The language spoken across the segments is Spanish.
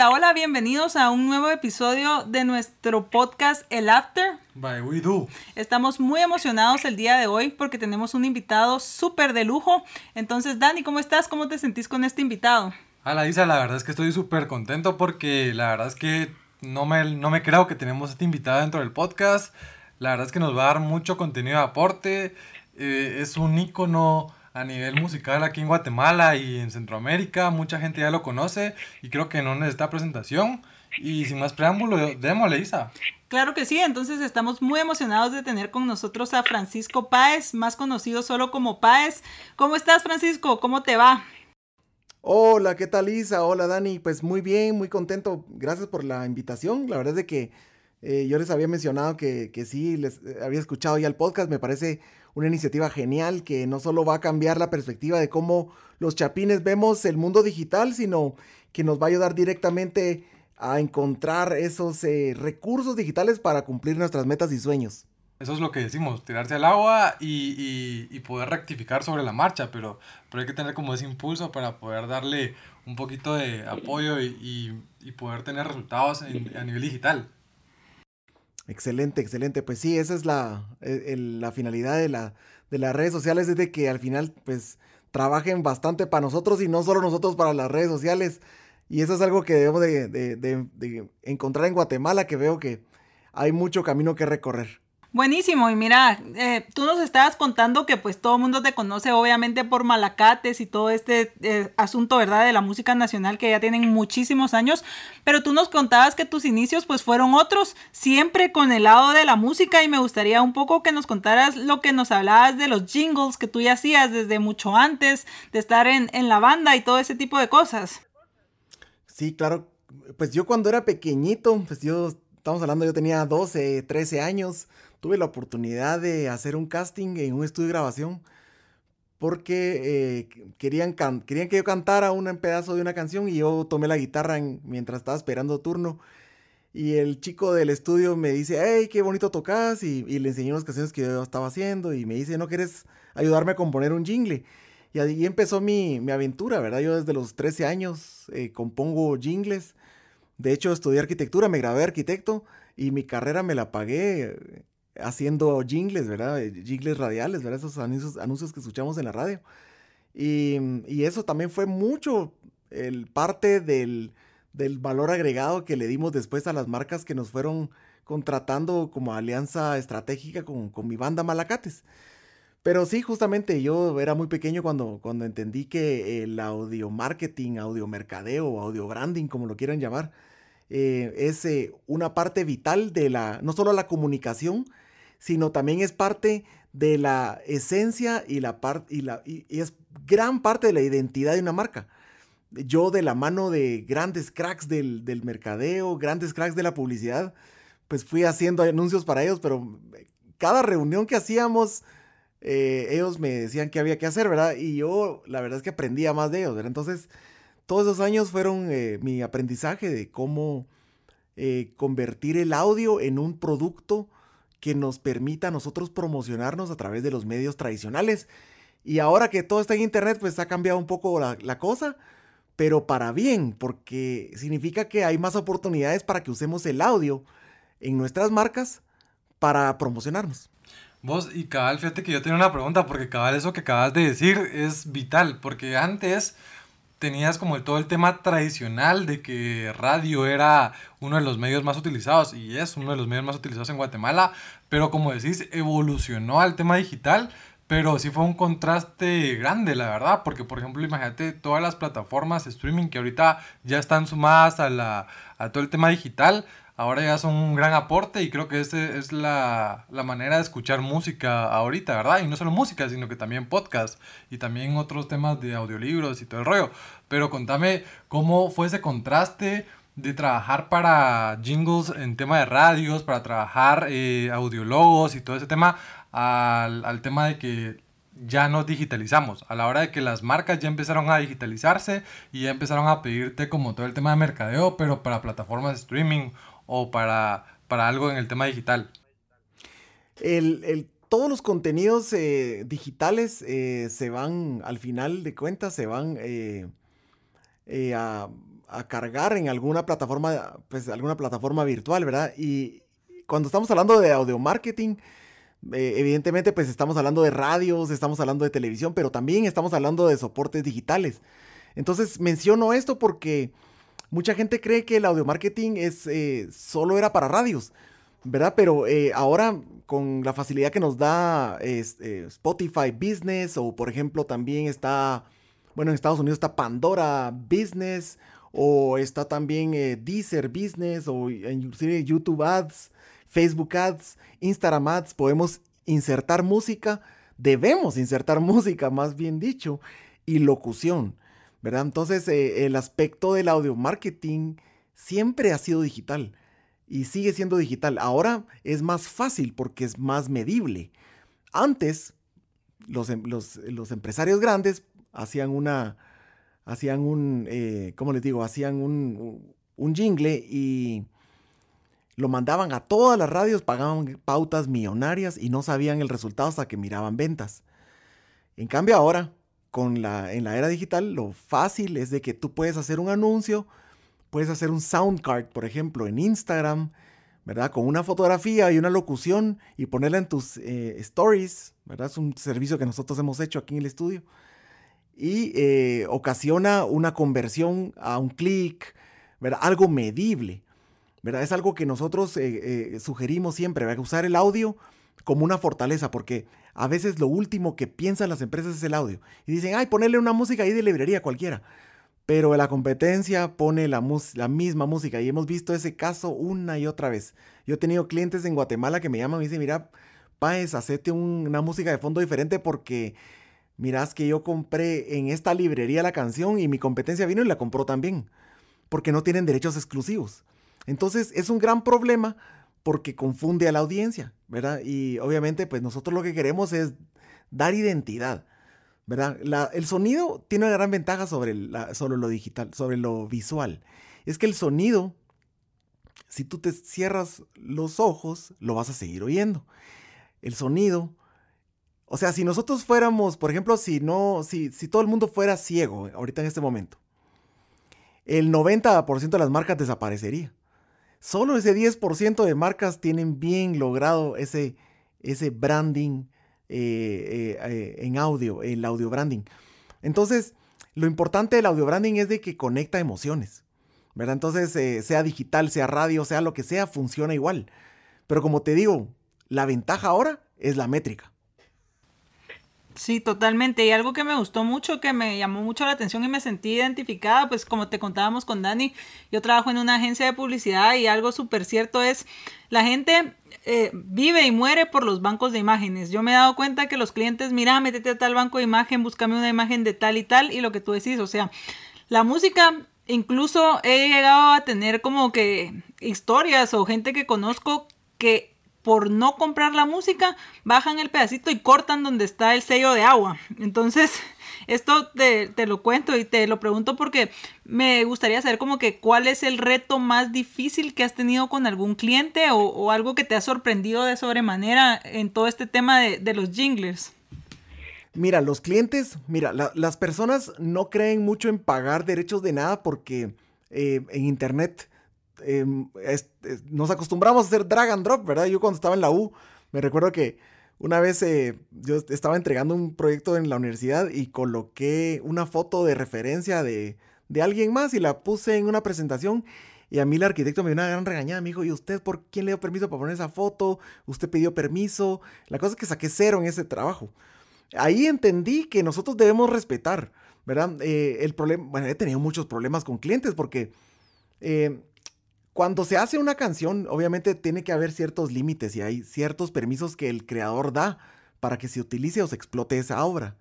Hola, hola, bienvenidos a un nuevo episodio de nuestro podcast El After. By We Do. Estamos muy emocionados el día de hoy porque tenemos un invitado súper de lujo. Entonces, Dani, ¿cómo estás? ¿Cómo te sentís con este invitado? Hola Isa, la verdad es que estoy súper contento porque la verdad es que no me, no me creo que tenemos este invitado dentro del podcast. La verdad es que nos va a dar mucho contenido de aporte. Eh, es un ícono a nivel musical aquí en Guatemala y en Centroamérica. Mucha gente ya lo conoce y creo que no necesita presentación. Y sin más preámbulo, démosle, Isa. Claro que sí, entonces estamos muy emocionados de tener con nosotros a Francisco Páez, más conocido solo como Páez. ¿Cómo estás, Francisco? ¿Cómo te va? Hola, ¿qué tal Isa? Hola Dani, pues muy bien, muy contento. Gracias por la invitación. La verdad es de que eh, yo les había mencionado que, que sí, les eh, había escuchado ya el podcast. Me parece una iniciativa genial que no solo va a cambiar la perspectiva de cómo los chapines vemos el mundo digital, sino que nos va a ayudar directamente a encontrar esos eh, recursos digitales para cumplir nuestras metas y sueños. Eso es lo que decimos, tirarse al agua y, poder rectificar sobre la marcha, pero, pero hay que tener como ese impulso para poder darle un poquito de apoyo y, poder tener resultados a nivel digital. Excelente, excelente. Pues sí, esa es la, e, la finalidad de, la, de las redes sociales, es de que al final pues trabajen bastante para nosotros y no solo nosotros para las redes sociales. Y eso es algo que debemos de, de encontrar en Guatemala, que veo que hay mucho camino que recorrer. Buenísimo, y mira, eh, tú nos estabas contando que pues todo el mundo te conoce obviamente por Malacates y todo este eh, asunto, ¿verdad? De la música nacional que ya tienen muchísimos años, pero tú nos contabas que tus inicios pues fueron otros, siempre con el lado de la música y me gustaría un poco que nos contaras lo que nos hablabas de los jingles que tú ya hacías desde mucho antes de estar en, en la banda y todo ese tipo de cosas. Sí, claro, pues yo cuando era pequeñito, pues yo, estamos hablando, yo tenía 12, 13 años tuve la oportunidad de hacer un casting en un estudio de grabación porque eh, querían, querían que yo cantara un pedazo de una canción y yo tomé la guitarra mientras estaba esperando turno. Y el chico del estudio me dice, hey, qué bonito tocas. Y, le enseñé unas canciones que yo estaba haciendo. Y me dice, ¿no quieres ayudarme a componer un jingle? Y ahí empezó mi, aventura, ¿verdad? Yo desde los 13 años eh, compongo jingles. De hecho, estudié arquitectura, me gradué de arquitecto y mi carrera me la pagué haciendo jingles, ¿verdad? Eh, jingles radiales, ¿verdad? Esos anuncios, anuncios que escuchamos en la radio. Y, y eso también fue mucho el parte del, del, valor agregado que le dimos después a las marcas que nos fueron contratando como alianza estratégica con, con mi banda Malacates. Pero sí, justamente yo era muy pequeño cuando, cuando entendí que el audio marketing, audio mercadeo, audio branding, como lo quieran llamar, eh, es eh, una parte vital de la, no solo la comunicación, sino también es parte de la esencia y, la y, la, y, es gran parte de la identidad de una marca. Yo de la mano de grandes cracks del, del mercadeo, grandes cracks de la publicidad, pues fui haciendo anuncios para ellos, pero cada reunión que hacíamos, eh, ellos me decían que había que hacer, ¿verdad? Y yo la verdad es que aprendía más de ellos, ¿verdad? Entonces, todos esos años fueron eh, mi aprendizaje de cómo eh, convertir el audio en un producto que nos permita a nosotros promocionarnos a través de los medios tradicionales. Y ahora que todo está en internet, pues ha cambiado un poco la, cosa, pero para bien, porque significa que hay más oportunidades para que usemos el audio en nuestras marcas para promocionarnos. Vos y cabal, fíjate que yo tengo una pregunta, porque cabal eso que acabas de decir es vital, porque antes tenías como todo el tema tradicional de que radio era uno de los medios más utilizados y es uno de los medios más utilizados en Guatemala, pero como decís, evolucionó al tema digital, pero sí fue un contraste grande, la verdad, porque por ejemplo, imagínate todas las plataformas de streaming que ahorita ya están sumadas a, la, a todo el tema digital, ahora ya son un gran aporte y creo que esa es la, manera de escuchar música ahorita, ¿verdad? Y no solo música, sino que también podcast y también otros temas de audiolibros y todo el rollo. Pero contame cómo fue ese contraste de trabajar para jingles en tema de radios, para trabajar eh, audiologos y todo ese tema, al, al tema de que ya nos digitalizamos, a la hora de que las marcas ya empezaron a digitalizarse y ya empezaron a pedirte como todo el tema de mercadeo, pero para plataformas de streaming o para, para algo en el tema digital? El, todos los contenidos eh, digitales eh, se van, al final de cuentas, se van eh, a, a, cargar en alguna plataforma, pues alguna plataforma virtual, ¿verdad? Y cuando estamos hablando de audio marketing, evidentemente pues estamos hablando de radios, estamos hablando de televisión, pero también estamos hablando de soportes digitales. Entonces menciono esto porque mucha gente cree que el audio marketing es, eh, solo era para radios, ¿verdad? Pero eh, ahora con la facilidad que nos da Spotify Business o por ejemplo también está, bueno, en Estados Unidos está Pandora Business o está también Deezer Business o inclusive YouTube Ads Facebook Ads, Instagram Ads, podemos insertar música, debemos insertar música, más bien dicho, y locución, ¿verdad? Entonces, eh, el aspecto del audio marketing siempre ha sido digital y sigue siendo digital. Ahora es más fácil porque es más medible. Antes, los, em, empresarios grandes hacían una, hacían un, eh, ¿cómo les digo? Hacían un, un jingle y lo mandaban a todas las radios, pagaban pautas millonarias y no sabían el resultado hasta que miraban ventas. En cambio ahora, con la, en la era digital, lo fácil es de que tú puedes hacer un anuncio, puedes hacer un sound card, por ejemplo, en Instagram, ¿verdad? Con una fotografía y una locución y ponerla en tus eh, stories, ¿verdad? Es un servicio que nosotros hemos hecho aquí en el estudio. Y eh, ocasiona una conversión a un clic, ¿verdad? Algo medible. ¿verdad? Es algo que nosotros eh, sugerimos siempre, ¿verdad? usar el audio como una fortaleza, porque a veces lo último que piensan las empresas es el audio. Y dicen, ay, ponerle una música ahí de librería cualquiera. Pero la competencia pone la, misma música y hemos visto ese caso una y otra vez. Yo he tenido clientes en Guatemala que me llaman y me dicen, mira, Paez, hacete una música de fondo diferente porque mirás que yo compré en esta librería la canción y mi competencia vino y la compró también, porque no tienen derechos exclusivos. Entonces es un gran problema porque confunde a la audiencia, ¿verdad? Y obviamente pues nosotros lo que queremos es dar identidad, ¿verdad? el sonido tiene una gran ventaja sobre, lo digital, sobre lo visual. Es que el sonido, si tú te cierras los ojos, lo vas a seguir oyendo. El sonido, o sea, si nosotros fuéramos, por ejemplo, si no, si, si todo el mundo fuera ciego ahorita en este momento, el 90% de las marcas desaparecería. Solo ese 10% de marcas tienen bien logrado ese, ese branding eh, eh, eh, en audio, el audio branding. Entonces, lo importante del audio branding es de que conecta emociones. ¿verdad? Entonces, sea digital, sea radio, sea lo que sea, funciona igual. Pero como te digo, la ventaja ahora es la métrica. Sí, totalmente. Y algo que me gustó mucho, que me llamó mucho la atención y me sentí identificada, pues como te contábamos con Dani, yo trabajo en una agencia de publicidad y algo súper cierto es, la gente eh, vive y muere por los bancos de imágenes. Yo me he dado cuenta que los clientes, mira, métete a tal banco de imagen, búscame una imagen de tal y tal, y lo que tú decís, o sea, la música, incluso he llegado a tener como que historias o gente que conozco que por no comprar la música, bajan el pedacito y cortan donde está el sello de agua. Entonces, esto te, lo cuento y te lo pregunto porque me gustaría saber como que cuál es el reto más difícil que has tenido con algún cliente o, algo que te ha sorprendido de sobremanera en todo este tema de, los jinglers. Mira, los clientes, mira, las personas no creen mucho en pagar derechos de nada porque eh, en internet Em, nos acostumbramos a hacer drag and drop, ¿verdad? Yo cuando estaba en la U, me recuerdo que una vez eh, yo estaba entregando un proyecto en la universidad y coloqué una foto de referencia de, alguien más y la puse en una presentación. Y a mí el arquitecto me dio una gran regañada. Me dijo, ¿y usted por quién le dio permiso para poner esa foto? ¿Usted pidió permiso? La cosa es que saqué cero en ese trabajo. Ahí entendí que nosotros debemos respetar, ¿verdad? Eh, el problema, bueno, he tenido muchos problemas con clientes porque eh, cuando se hace una canción, obviamente tiene que haber ciertos límites y hay ciertos permisos que el creador da para que se utilice o se explote esa obra.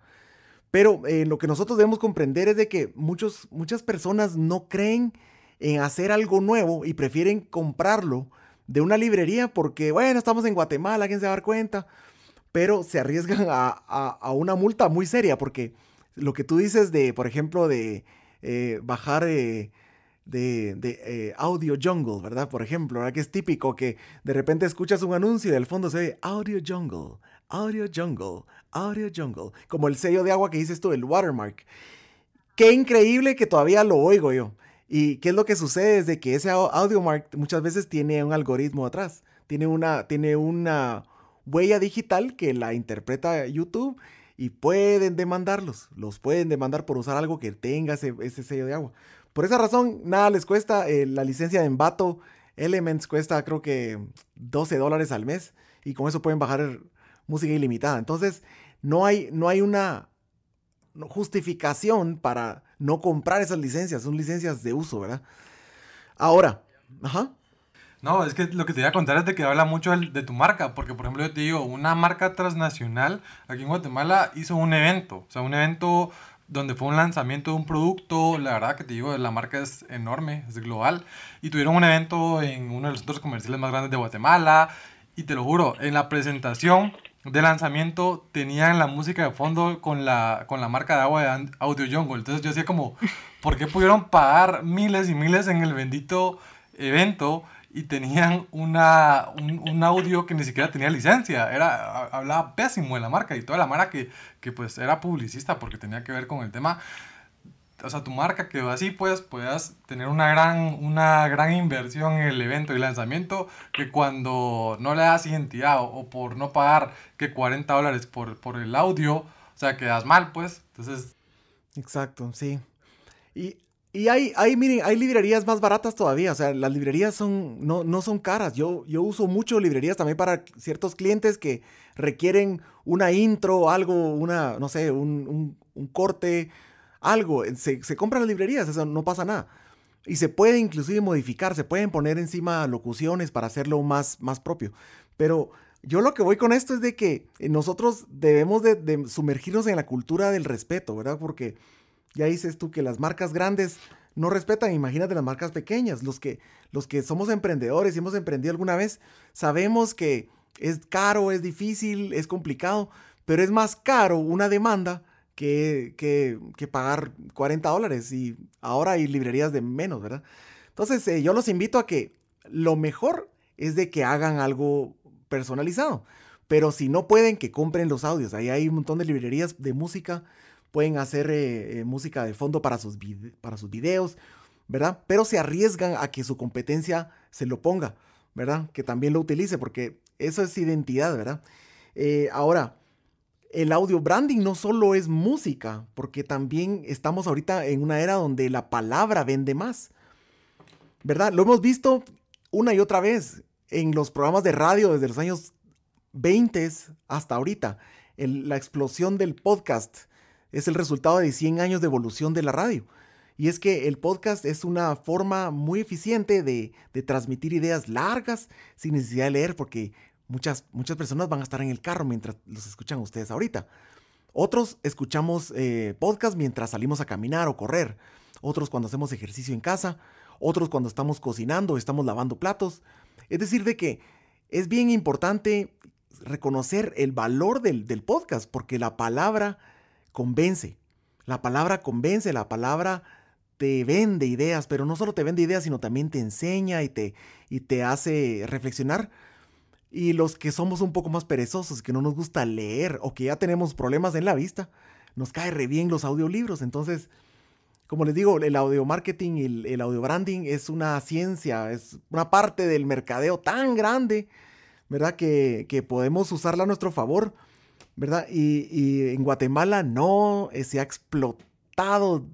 Pero eh, lo que nosotros debemos comprender es de que muchas personas no creen en hacer algo nuevo y prefieren comprarlo de una librería porque, bueno, estamos en Guatemala, ¿quién se va a dar cuenta? Pero se arriesgan a, una multa muy seria porque lo que tú dices de, por ejemplo, de eh, bajar... Eh, de, eh, Audio Jungle, ¿verdad? Por ejemplo, ¿verdad? Que es típico que de repente escuchas un anuncio y del fondo se ve Audio Jungle, Audio Jungle, Audio Jungle, como el sello de agua que dices tú, el watermark. Qué increíble que todavía lo oigo yo. ¿Y qué es lo que sucede? Es de que ese AudioMark muchas veces tiene un algoritmo atrás, tiene una, tiene una huella digital que la interpreta YouTube y pueden demandarlos, los pueden demandar por usar algo que tenga ese, sello de agua. Por esa razón, nada les cuesta, eh, la licencia de Envato Elements cuesta creo que 12 dólares al mes y con eso pueden bajar música ilimitada. Entonces, no hay, no hay una justificación para no comprar esas licencias, son licencias de uso, ¿verdad? Ahora, ajá. No, es que lo que te iba a contar es de que habla mucho de tu marca, porque por ejemplo yo te digo, una marca transnacional aquí en Guatemala hizo un evento, o sea, un evento donde fue un lanzamiento de un producto, la verdad que te digo, la marca es enorme, es global, y tuvieron un evento en uno de los centros comerciales más grandes de Guatemala, y te lo juro, en la presentación de lanzamiento tenían la música de fondo con la, con la marca de agua de Audio Jungle. Entonces yo decía como, ¿por qué pudieron pagar miles y miles en el bendito evento y tenían una, un, audio que ni siquiera tenía licencia? Era, hablaba pésimo de la marca y toda la marca que, que pues era publicista porque tenía que ver con el tema o sea, tu marca quedó así, pues puedas tener una gran, una gran inversión en el evento y lanzamiento que cuando no le das identidad o, por no pagar que 40 dólares por, por, el audio, o sea, quedas mal, pues. Entonces... Exacto, sí. Y, y hay, hay, miren, hay librerías más baratas todavía, o sea, las librerías son, no, no son caras. Yo, yo uso mucho librerías también para ciertos clientes que requieren una intro, algo, una, no sé, un, un, un corte, algo, se, se compran las librerías, eso no pasa nada. Y se puede inclusive modificar, se pueden poner encima locuciones para hacerlo más, más propio. Pero yo lo que voy con esto es de que nosotros debemos de, sumergirnos en la cultura del respeto, ¿verdad? Porque ya dices tú que las marcas grandes no respetan, imagínate las marcas pequeñas, los que, los que somos emprendedores y hemos emprendido alguna vez, sabemos que es caro, es difícil, es complicado, pero es más caro una demanda que, pagar 40 dólares y ahora hay librerías de menos, ¿verdad? Entonces eh, yo los invito a que lo mejor es de que hagan algo personalizado, pero si no pueden, que compren los audios. Ahí hay un montón de librerías de música, pueden hacer eh, eh, música de fondo para sus, para sus videos, ¿verdad? Pero se arriesgan a que su competencia se lo ponga, ¿verdad? Que también lo utilice, porque eso es identidad, ¿verdad? ahora, el audio branding no solo es música, porque también estamos ahorita en una era donde la palabra vende más. ¿Verdad? Lo hemos visto una y otra vez en los programas de radio desde los años 20 hasta ahorita. la explosión del podcast es el resultado de 100 años de evolución de la radio. Y es que el podcast es una forma muy eficiente de, de transmitir ideas largas sin necesidad de leer, porque Muchas, muchas personas van a estar en el carro mientras los escuchan ustedes ahorita. Otros escuchamos eh, podcast mientras salimos a caminar o correr. Otros cuando hacemos ejercicio en casa. Otros cuando estamos cocinando o estamos lavando platos. Es decir, de que es bien importante reconocer el valor del, del podcast porque la palabra convence. La palabra convence, la palabra te vende ideas, pero no solo te vende ideas, sino también te enseña y te, y te hace reflexionar y los que somos un poco más perezosos, que no nos gusta leer o que ya tenemos problemas en la vista, nos cae re bien los audiolibros. Entonces, como les digo, el audio marketing y el, audio branding es una ciencia, es una parte del mercadeo tan grande, ¿verdad? Que, podemos usarla a nuestro favor, ¿verdad? Y, en Guatemala no eh, se ha explotado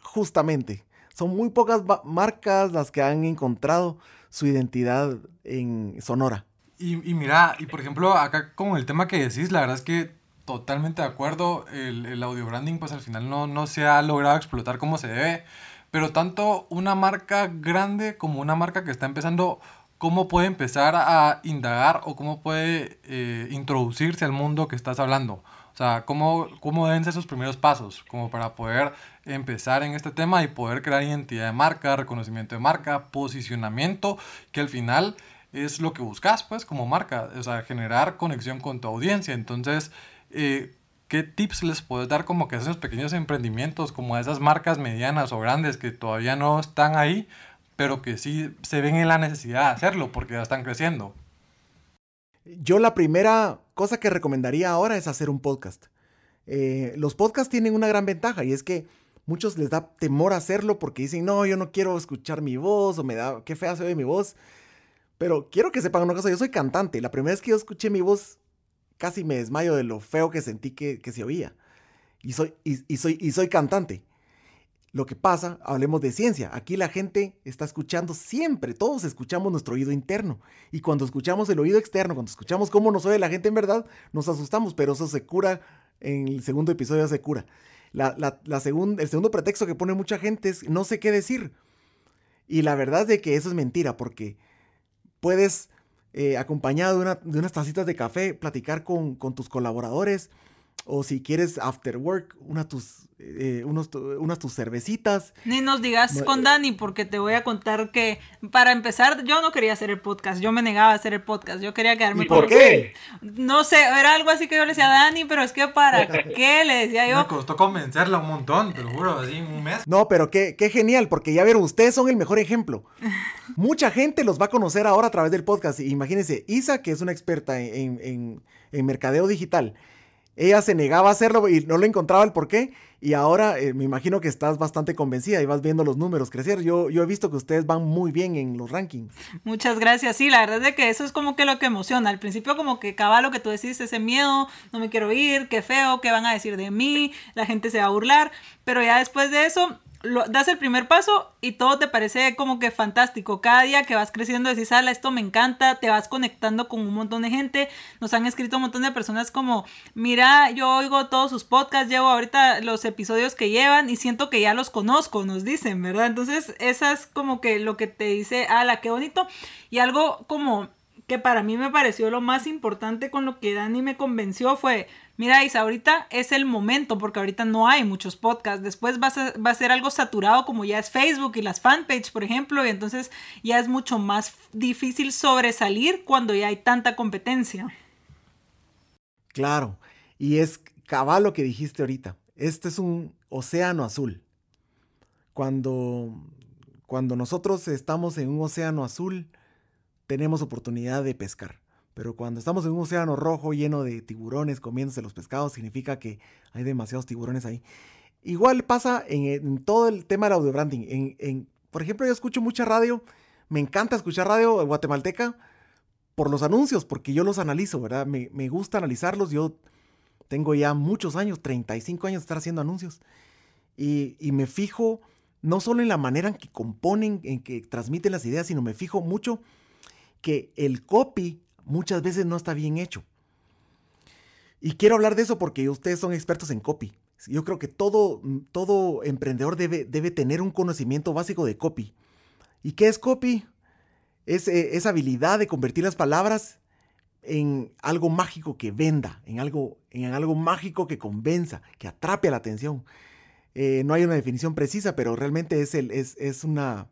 justamente. Son muy pocas marcas las que han encontrado su identidad en Sonora. Y, y, mira, y por ejemplo, acá con el tema que decís, la verdad es que totalmente de acuerdo, el, el audio branding pues al final no, no se ha logrado explotar como se debe, pero tanto una marca grande como una marca que está empezando, ¿cómo puede empezar a indagar o cómo puede eh, introducirse al mundo que estás hablando? O sea, ¿cómo, ¿cómo deben ser sus primeros pasos? Como para poder empezar en este tema y poder crear identidad de marca, reconocimiento de marca, posicionamiento, que al final es lo que buscas, pues, como marca, o sea, generar conexión con tu audiencia. Entonces, eh, ¿qué tips les puedes dar como que a esos pequeños emprendimientos, como a esas marcas medianas o grandes que todavía no están ahí, pero que sí se ven en la necesidad de hacerlo porque ya están creciendo? Yo la primera cosa que recomendaría ahora es hacer un podcast. Eh, los podcasts tienen una gran ventaja y es que muchos les da temor hacerlo porque dicen, no, yo no quiero escuchar mi voz o me da, qué fea se oye mi voz. Pero quiero que sepan una cosa, yo soy cantante. La primera vez que yo escuché mi voz, casi me desmayo de lo feo que sentí que, se oía. Y soy, y, soy, y soy cantante. Lo que pasa, hablemos de ciencia. Aquí la gente está escuchando siempre, todos escuchamos nuestro oído interno. Y cuando escuchamos el oído externo, cuando escuchamos cómo nos oye la gente en verdad, nos asustamos, pero eso se cura, en el segundo episodio se cura. La, la, el segundo pretexto que pone mucha gente es no sé qué decir. Y la verdad es de que eso es mentira, porque puedes, eh, acompañado de, de, unas tacitas de café, platicar con, con tus colaboradores, o si quieres after work, una tus, eh, unos, unas tus cervecitas. Ni nos digas con Dani, porque te voy a contar que para empezar, yo no quería hacer el podcast, yo me negaba a hacer el podcast, yo quería quedarme ¿Y por qué? No sé, era algo así que yo le decía a Dani, pero es que para qué le decía yo. Me costó convencerla un montón, te lo juro, así un mes. No, pero qué, qué genial, porque ya vieron, ustedes son el mejor ejemplo. Mucha gente los va a conocer ahora a través del podcast. Imagínense, Isa, que es una experta en, en, en mercadeo digital ella se negaba a hacerlo y no le encontraba el por qué. Y ahora eh, me imagino que estás bastante convencida y vas viendo los números crecer. Yo, yo he visto que ustedes van muy bien en los rankings. Muchas gracias. Sí, la verdad es que eso es como que lo que emociona. Al principio como que cabal lo que tú decís, ese miedo, no me quiero ir, qué feo, qué van a decir de mí, la gente se va a burlar. Pero ya después de eso, das el primer paso y todo te parece como que fantástico. Cada día que vas creciendo decís, ala, esto me encanta, te vas conectando con un montón de gente. Nos han escrito un montón de personas como, mira, yo oigo todos sus podcasts, llevo ahorita los episodios que llevan y siento que ya los conozco, nos dicen, ¿verdad? Entonces, esa es como que lo que te dice, ala, qué bonito. Y algo como que para mí me pareció lo más importante con lo que Dani me convenció fue, mira Isa, ahorita es el momento porque ahorita no hay muchos podcasts, después va a, ser algo saturado como ya es Facebook y las fanpage, por ejemplo, y entonces ya es mucho más difícil sobresalir cuando ya hay tanta competencia. Claro, y es cabal lo que dijiste ahorita, este es un océano azul. Cuando, cuando nosotros estamos en un océano azul, tenemos oportunidad de pescar. Pero cuando estamos en un océano rojo lleno de tiburones comiéndose los pescados, significa que hay demasiados tiburones ahí. Igual pasa en, todo el tema del audio branding. En, por ejemplo, yo escucho mucha radio. Me encanta escuchar radio guatemalteca por los anuncios, porque yo los analizo, ¿verdad? Me, gusta analizarlos. Yo tengo ya muchos años, 35 años de estar haciendo anuncios. Y, y me fijo no solo en la manera en que componen, en que transmiten las ideas, sino me fijo mucho que el copy muchas veces no está bien hecho. Y quiero hablar de eso porque ustedes son expertos en copy. Yo creo que todo, todo emprendedor debe, debe tener un conocimiento básico de copy. ¿Y qué es copy? Es eh, esa habilidad de convertir las palabras en algo mágico que venda, en algo, en algo mágico que convenza, que atrape la atención. Eh, no hay una definición precisa, pero realmente es, el, es, es una,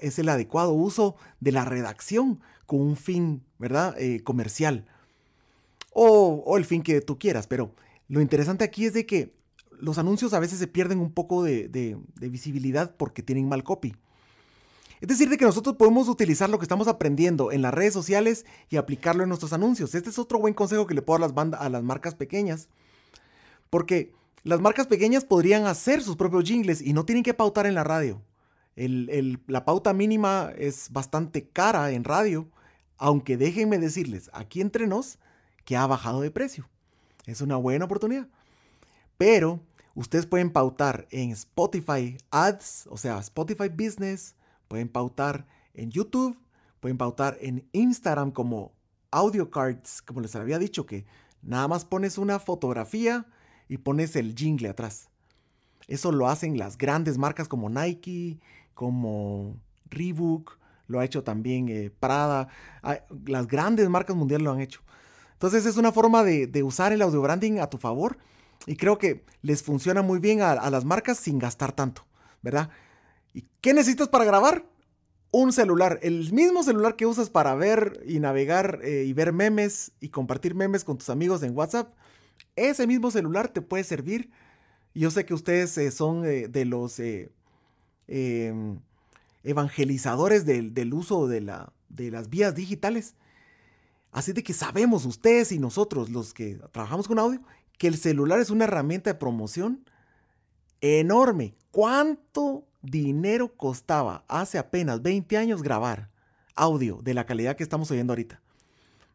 es el adecuado uso de la redacción con un fin, ¿verdad? Eh, comercial. O, el fin que tú quieras. Pero lo interesante aquí es de que los anuncios a veces se pierden un poco de, visibilidad porque tienen mal copy. Es decir, de que nosotros podemos utilizar lo que estamos aprendiendo en las redes sociales y aplicarlo en nuestros anuncios. Este es otro buen consejo que le puedo dar a las, a las marcas pequeñas. Porque las marcas pequeñas podrían hacer sus propios jingles y no tienen que pautar en la radio la pauta mínima es bastante cara en radio, aunque déjenme decirles, aquí entre nos, que ha bajado de precio. Es una buena oportunidad. Pero ustedes pueden pautar en Spotify Ads, o sea, Spotify Business, pueden pautar en YouTube, pueden pautar en Instagram como audio cards, como les había dicho, que nada más pones una fotografía y pones el jingle atrás. Eso lo hacen las grandes marcas como Nike, como Reebok, lo ha hecho también eh, Prada, las grandes marcas mundiales lo han hecho. Entonces es una forma de, usar el audio branding a tu favor y creo que les funciona muy bien a, las marcas sin gastar tanto, ¿verdad? ¿Y qué necesitas para grabar? Un celular, el mismo celular que usas para ver y navegar eh, y ver memes y compartir memes con tus amigos en WhatsApp, ese mismo celular te puede servir. Yo sé que ustedes eh, son de los Em, evangelizadores del, uso de, la, de las vías digitales. Así de que sabemos ustedes y nosotros, los que trabajamos con audio, que el celular es una herramienta de promoción enorme. ¿Cuánto dinero costaba hace apenas 20 años grabar audio de la calidad que estamos oyendo ahorita?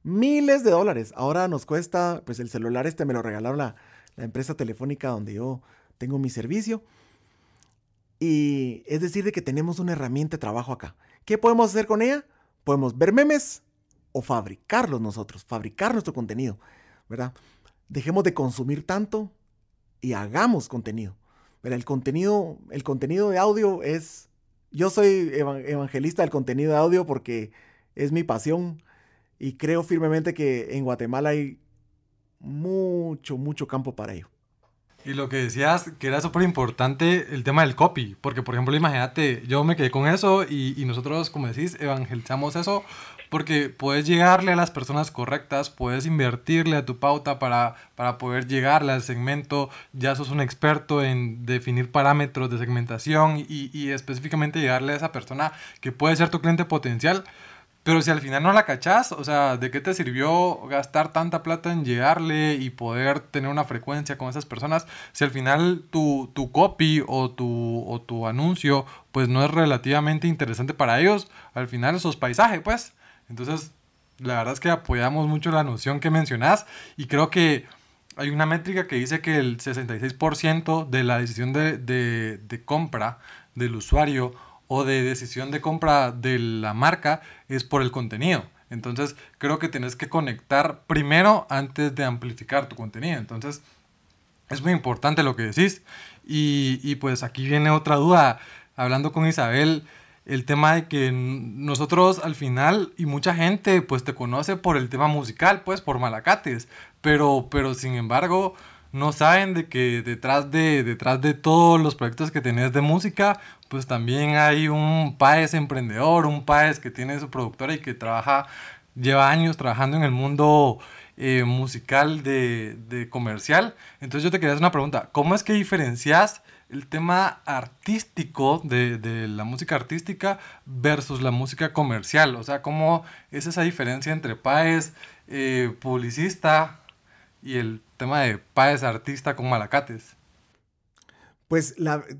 Miles de dólares. Ahora nos cuesta, pues el celular este me lo regalaron la, la empresa telefónica donde yo tengo mi servicio. Y es decir, de que tenemos una herramienta de trabajo acá. ¿Qué podemos hacer con ella? Podemos ver memes o fabricarlos nosotros, fabricar nuestro contenido, ¿verdad? Dejemos de consumir tanto y hagamos contenido. El contenido, el contenido de audio es, yo soy evangelista del contenido de audio porque es mi pasión y creo firmemente que en Guatemala hay mucho, mucho campo para ello. Y lo que decías, que era súper importante el tema del copy, porque por ejemplo, imagínate, yo me quedé con eso y, y, nosotros, como decís, evangelizamos eso, porque puedes llegarle a las personas correctas, puedes invertirle a tu pauta para, para poder llegarle al segmento, ya sos un experto en definir parámetros de segmentación y, y específicamente llegarle a esa persona que puede ser tu cliente potencial pero si al final no la cachás, o sea, ¿de qué te sirvió gastar tanta plata en llegarle y poder tener una frecuencia con esas personas? Si al final tu, tu copy o tu, o tu anuncio pues no es relativamente interesante para ellos, al final esos paisajes, pues. Entonces, la verdad es que apoyamos mucho la noción que mencionás y creo que hay una métrica que dice que el 66% de la decisión de, de, de compra del usuario o de decisión de compra de la marca es por el contenido. Entonces creo que tienes que conectar primero antes de amplificar tu contenido. Entonces es muy importante lo que decís. Y, y pues aquí viene otra duda. Hablando con Isabel, el tema de que nosotros al final y mucha gente pues te conoce por el tema musical, pues por Malacates. Pero, pero sin embargo no saben de que detrás de, detrás de todos los proyectos que tenés de música, pues también hay un país emprendedor, un país que tiene su productora y que trabaja, lleva años trabajando en el mundo eh, musical de, de, comercial. Entonces yo te quería hacer una pregunta, ¿cómo es que diferencias el tema artístico de, de, la música artística versus la música comercial? O sea, ¿cómo es esa diferencia entre país, eh, publicista y el tema de Páez artista con Malacates? Pues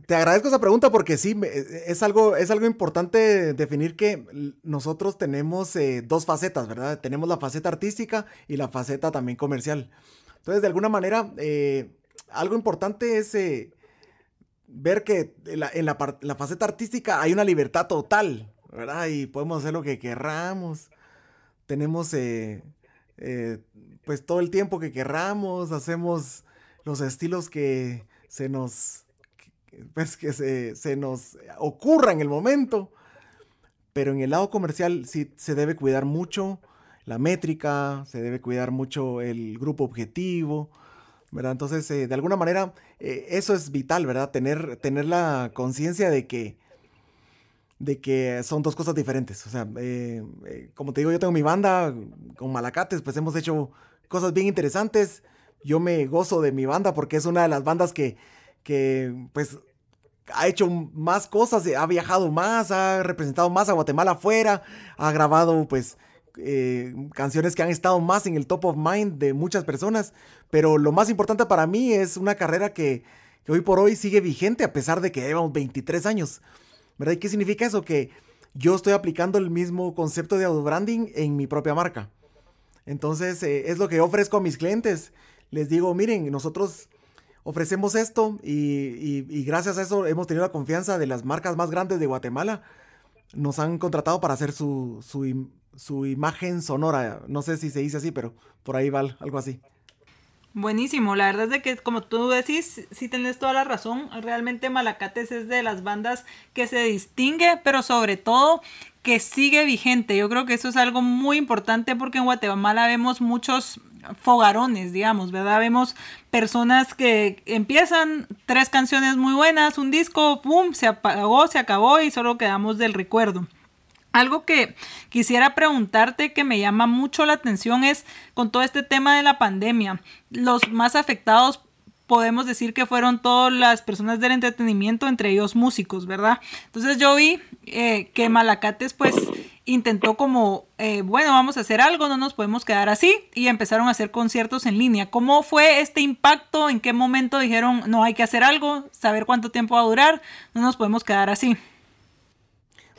te agradezco esa pregunta porque sí, es algo, es algo importante definir que nosotros tenemos eh, dos facetas, ¿verdad? Tenemos la faceta artística y la faceta también comercial. Entonces, de alguna manera, eh, algo importante es eh, ver que en, la, en la, faceta artística hay una libertad total, ¿verdad? Y podemos hacer lo que querramos. Tenemos pues todo el tiempo que querramos, hacemos los estilos que se nos, pues que se, se nos ocurra en el momento. Pero en el lado comercial sí se debe cuidar mucho la métrica, se debe cuidar mucho el grupo objetivo, ¿verdad? Entonces, eh, de alguna manera, eh, eso es vital, ¿verdad? Tener, tener la conciencia de que de que son dos cosas diferentes. O sea, eh, como te digo, yo tengo mi banda con Malacates, pues hemos hecho cosas bien interesantes. Yo me gozo de mi banda porque es una de las bandas que, que pues, ha hecho más cosas, ha viajado más, ha representado más a Guatemala afuera, ha grabado, pues, eh, canciones que han estado más en el top of mind de muchas personas. Pero lo más importante para mí es una carrera que, hoy por hoy sigue vigente a pesar de que llevamos 23 años. ¿verdad? ¿Y qué significa eso? Que yo estoy aplicando el mismo concepto de auto branding en mi propia marca. Entonces, eh, es lo que ofrezco a mis clientes. Les digo, miren, nosotros ofrecemos esto y, y, gracias a eso hemos tenido la confianza de las marcas más grandes de Guatemala. Nos han contratado para hacer su, su, su imagen sonora. No sé si se dice así, pero por ahí va algo así. Buenísimo, la verdad es de que como tú decís, sí tenés toda la razón, realmente Malacates es de las bandas que se distingue, pero sobre todo que sigue vigente. Yo creo que eso es algo muy importante porque en Guatemala vemos muchos fogarones, digamos, ¿verdad? Vemos personas que empiezan tres canciones muy buenas, un disco, ¡pum!, se apagó, se acabó y solo quedamos del recuerdo. Algo que quisiera preguntarte que me llama mucho la atención es con todo este tema de la pandemia, los más afectados podemos decir que fueron todas las personas del entretenimiento, entre ellos músicos, ¿verdad? Entonces yo vi eh, que Malacates pues intentó como, eh, bueno, vamos a hacer algo, no nos podemos quedar así, y empezaron a hacer conciertos en línea. ¿Cómo fue este impacto? ¿En qué momento dijeron, no hay que hacer algo, saber cuánto tiempo va a durar, no nos podemos quedar así?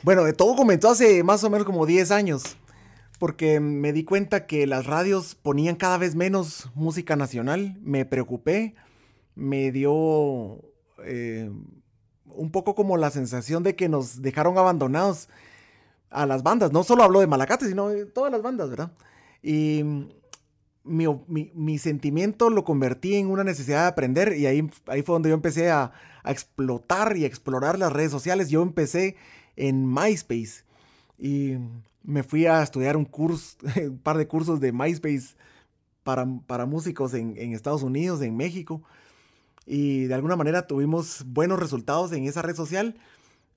Bueno, todo comenzó hace más o menos como 10 años, porque me di cuenta que las radios ponían cada vez menos música nacional, me preocupé, me dio eh, un poco como la sensación de que nos dejaron abandonados a las bandas. No solo hablo de Malacate, sino de todas las bandas, ¿verdad? Y mi, sentimiento lo convertí en una necesidad de aprender y ahí, ahí fue donde yo empecé a, explotar y explorar las redes sociales. Yo empecé en MySpace y me fui a estudiar un curso, un par de cursos de MySpace para, para músicos en, en Estados Unidos, en México y de alguna manera tuvimos buenos resultados en esa red social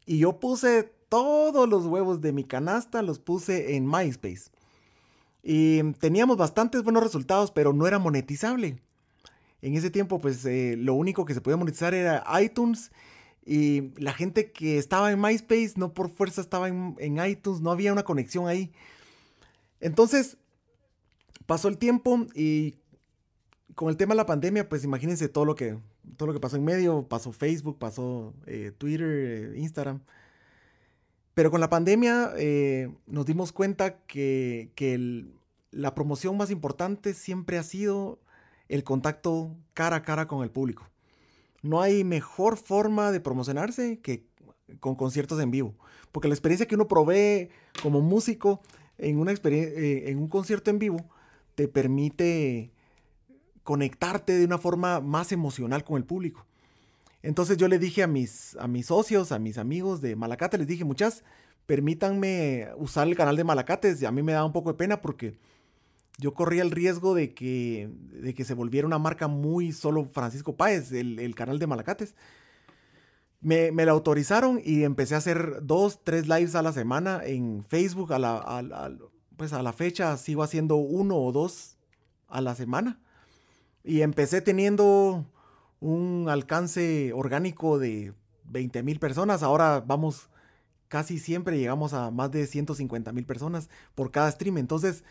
y yo puse todos los huevos de mi canasta, los puse en MySpace. Y teníamos bastantes buenos resultados, pero no era monetizable. En ese tiempo, pues eh, lo único que se podía monetizar era iTunes. Y la gente que estaba en MySpace no por fuerza estaba en, iTunes, no había una conexión ahí. Entonces, pasó el tiempo y con el tema de la pandemia, pues imagínense todo lo que, todo lo que pasó en medio. Pasó Facebook, pasó eh, Twitter, eh, Instagram. Pero con la pandemia eh, nos dimos cuenta que, la promoción más importante siempre ha sido el contacto cara a cara con el público. No hay mejor forma de promocionarse que con conciertos en vivo. Porque la experiencia que uno provee como músico en, una en un concierto en vivo te permite conectarte de una forma más emocional con el público. Entonces yo le dije a mis, a mis socios, a mis amigos de Malacate, les dije, muchas, permítanme usar el canal de Malacates. A mí me da un poco de pena porque yo corría el riesgo de que, de que se volviera una marca muy solo Francisco Páez, el, canal de Malacates. Me, me, la autorizaron y empecé a hacer dos, tres lives a la semana en Facebook. A la, pues a la fecha sigo haciendo uno o dos a la semana. Y empecé teniendo un alcance orgánico de 20 mil personas. Ahora vamos, casi siempre llegamos a más de 150 mil personas por cada stream. Entonces,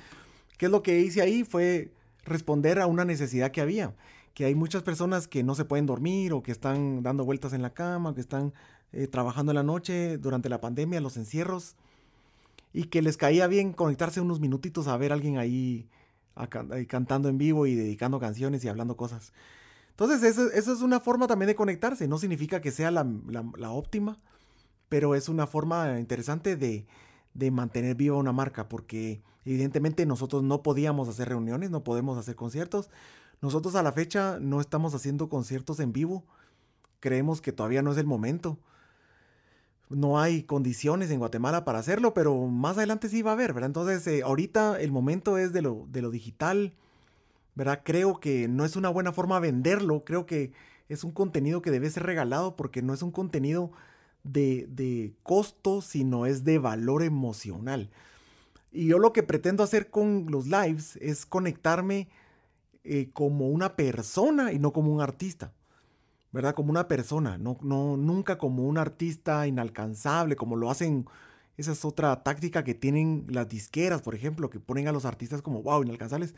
¿qué es lo que hice ahí? Fue responder a una necesidad que había. Que hay muchas personas que no se pueden dormir o que están dando vueltas en la cama, que están eh, trabajando en la noche durante la pandemia, los encierros. Y que les caía bien conectarse unos minutitos a ver a alguien ahí cantando en vivo y dedicando canciones y hablando cosas. Entonces, eso, es una forma también de conectarse. No significa que sea la, óptima, pero es una forma interesante de, de, mantener viva una marca, porque evidentemente nosotros no podíamos hacer reuniones, no podemos hacer conciertos. Nosotros a la fecha no estamos haciendo conciertos en vivo. Creemos que todavía no es el momento no hay condiciones en Guatemala para hacerlo, pero más adelante sí va a haber, ¿verdad? Entonces, eh, ahorita el momento es de lo, digital, ¿verdad? Creo que no es una buena forma venderlo, creo que es un contenido que debe ser regalado porque no es un contenido de, de costo, sino es de valor emocional. Y yo lo que pretendo hacer con los lives es conectarme eh, como una persona y no como un artista. ¿verdad? Como una persona, no, no, nunca como un artista inalcanzable, como lo hacen, esa es otra táctica que tienen las disqueras, por ejemplo, que ponen a los artistas como, wow, inalcanzables,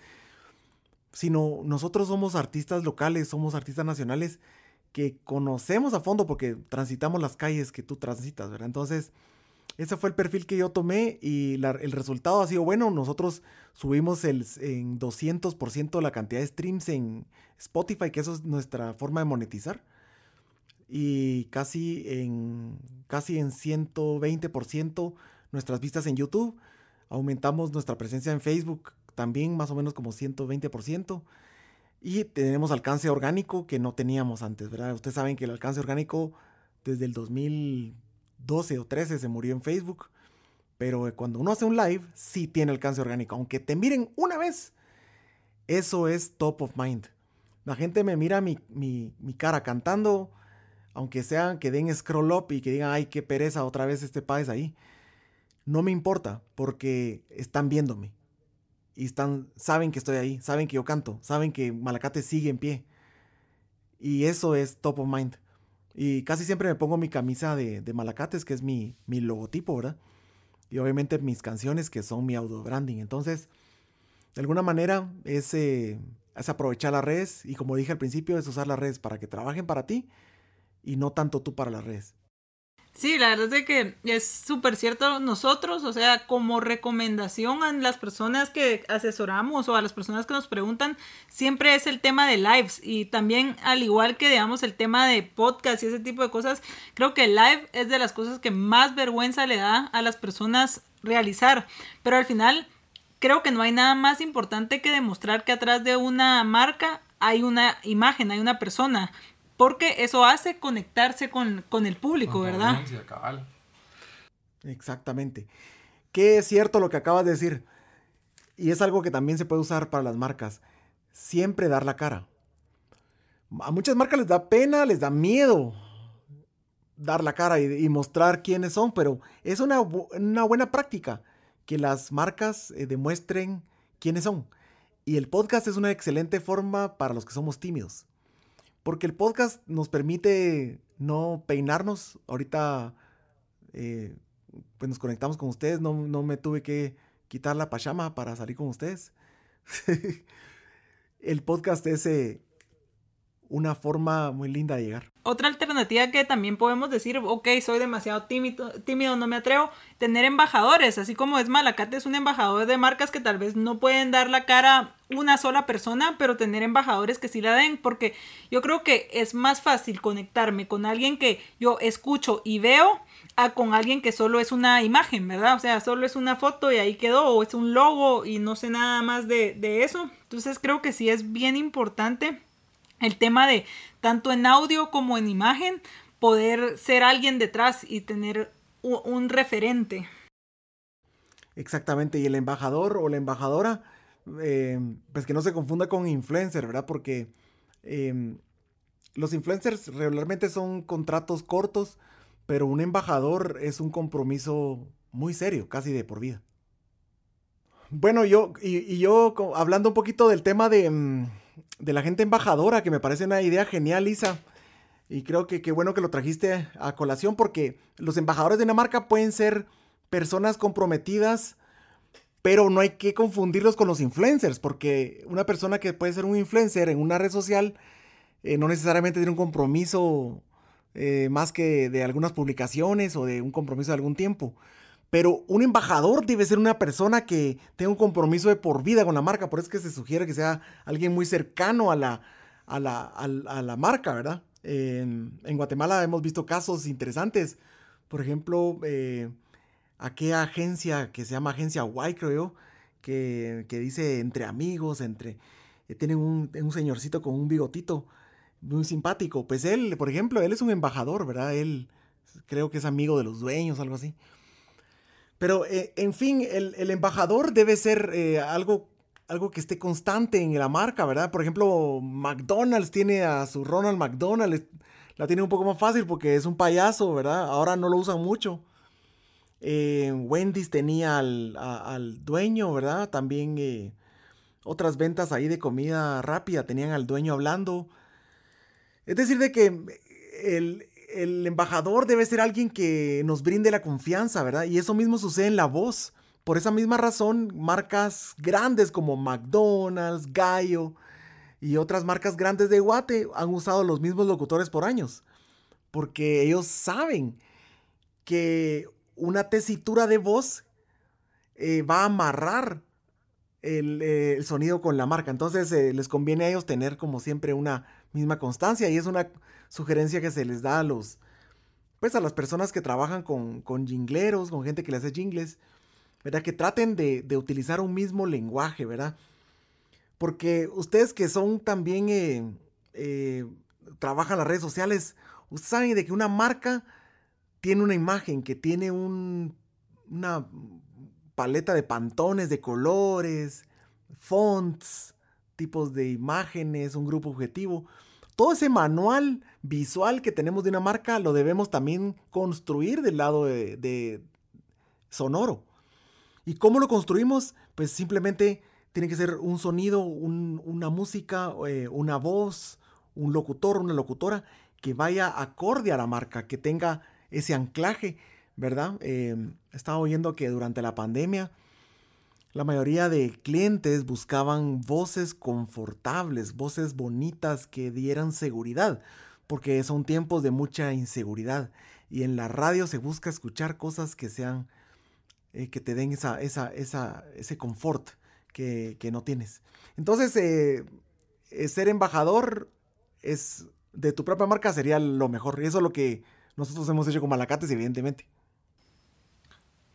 sino nosotros somos artistas locales, somos artistas nacionales que conocemos a fondo porque transitamos las calles que tú transitas, ¿verdad? Entonces, ese fue el perfil que yo tomé y el resultado ha sido bueno. Nosotros subimos el, en 200% la cantidad de streams en Spotify, que eso es nuestra forma de monetizar. Y casi en, casi en 120% nuestras vistas en YouTube. Aumentamos nuestra presencia en Facebook también más o menos como 120%. Y tenemos alcance orgánico que no teníamos antes, ¿verdad? Ustedes saben que el alcance orgánico desde el 2000 12 o 13 se murió en Facebook. Pero cuando uno hace un live, sí tiene alcance orgánico. Aunque te miren una vez, eso es top of mind. La gente me mira mi, cara cantando, aunque sean que den scroll up y que digan, ay, qué pereza, otra vez este país ahí. No me importa, porque están viéndome. Y están, saben que estoy ahí, saben que yo canto, saben que Malacate sigue en pie. Y eso es top of mind. Y casi siempre me pongo mi camisa de, Malacates, que es mi, mi logotipo, ¿verdad? y obviamente mis canciones que son mi auto branding. Entonces, de alguna manera es, eh, es aprovechar las redes y como dije al principio, es usar las redes para que trabajen para ti y no tanto tú para las redes. Sí, la verdad es que es súper cierto nosotros, o sea, como recomendación a las personas que asesoramos o a las personas que nos preguntan, siempre es el tema de lives. Y también al igual que digamos el tema de podcast y ese tipo de cosas, creo que el live es de las cosas que más vergüenza le da a las personas realizar, pero al final creo que no hay nada más importante que demostrar que atrás de una marca hay una imagen, hay una persona porque eso hace conectarse con, el público, ¿verdad? Exactamente. Qué es cierto lo que acabas de decir. Y es algo que también se puede usar para las marcas. Siempre dar la cara. A muchas marcas les da pena, les da miedo dar la cara y, mostrar quiénes son, pero es una, buena práctica que las marcas eh, demuestren quiénes son. Y el podcast es una excelente forma para los que somos tímidos. Porque el podcast nos permite no peinarnos. Ahorita eh, pues nos conectamos con ustedes. No, no, me tuve que quitar la pachama para salir con ustedes. el podcast es eh, una forma muy linda de llegar. Otra alternativa que también podemos decir, ok, soy demasiado tímido, tímido, no me atrevo, tener embajadores, así como es Malacate, es un embajador de marcas que tal vez no pueden dar la cara una sola persona, pero tener embajadores que sí la den, porque yo creo que es más fácil conectarme con alguien que yo escucho y veo a con alguien que solo es una imagen, ¿verdad? O sea, solo es una foto y ahí quedó, o es un logo y no sé nada más de, de eso. Entonces creo que sí es bien importante el tema de tanto en audio como en imagen, poder ser alguien detrás y tener un referente. Exactamente, y el embajador o la embajadora, eh, pues que no se confunda con influencer, ¿verdad? Porque em, los influencers regularmente son contratos cortos, pero un embajador es un compromiso muy serio, casi de por vida. Bueno, yo, y, yo hablando un poquito del tema de... Mm, de la gente embajadora, que me parece una idea genial, Lisa. Y creo que qué bueno que lo trajiste a colación porque los embajadores de una marca pueden ser personas comprometidas, pero no hay que confundirlos con los influencers, porque una persona que puede ser un influencer en una red social eh, no necesariamente tiene un compromiso eh, más que de algunas publicaciones o de un compromiso de algún tiempo. Pero un embajador debe ser una persona que tenga un compromiso de por vida con la marca. Por eso es que se sugiere que sea alguien muy cercano a la, a la, marca, ¿verdad? En, Guatemala hemos visto casos interesantes. Por ejemplo, eh, aquella agencia que se llama Agencia Y, creo yo, que, dice entre amigos, entre... Eh, tienen un, un señorcito con un bigotito muy simpático. Pues él, por ejemplo, él es un embajador, ¿verdad? Él creo que es amigo de los dueños, algo así. Pero, eh, en fin, el, embajador debe ser eh, algo, algo que esté constante en la marca, ¿verdad? Por ejemplo, McDonald's tiene a su Ronald McDonald, la tiene un poco más fácil porque es un payaso, ¿verdad? Ahora no lo usan mucho. Eh, Wendy's tenía al, dueño, ¿verdad? También otras ventas ahí de comida rápida tenían al dueño hablando. Es decir, de que el, el embajador debe ser alguien que nos brinde la confianza, ¿verdad? Y eso mismo sucede en la voz. Por esa misma razón, marcas grandes como McDonald's, Gallo y otras marcas grandes de Guate han usado los mismos locutores por años. Porque ellos saben que una tesitura de voz eh, va a amarrar eh, el, sonido con la marca. Entonces eh, les conviene a ellos tener como siempre una misma constancia y es una sugerencia que se les da a los, pues a las personas que trabajan con, con jingleros, con gente que le hace jingles, ¿verdad? Que traten de, utilizar un mismo lenguaje, ¿verdad? Porque ustedes que son también, eh, eh, trabajan las redes sociales, saben de que una marca tiene una imagen, que tiene un, una paleta de pantones, de colores, fonts, tipos de imágenes, un grupo objetivo. Todo ese manual visual que tenemos de una marca lo debemos también construir del lado de, sonoro. ¿Y cómo lo construimos? Pues simplemente tiene que ser un sonido, una música, eh, una voz, un locutor, una locutora que vaya acorde a la marca, que tenga ese anclaje ¿verdad? Em, estaba oyendo que durante la pandemia la mayoría de clientes buscaban voces confortables, voces bonitas que dieran seguridad, porque son tiempos de mucha inseguridad. Y en la radio se busca escuchar cosas que sean, eh, que te den esa, esa, esa, ese confort que, no tienes. Entonces, eh, eh, ser embajador es de tu propia marca sería lo mejor. Y eso es lo que nosotros hemos hecho con Malacates, evidentemente.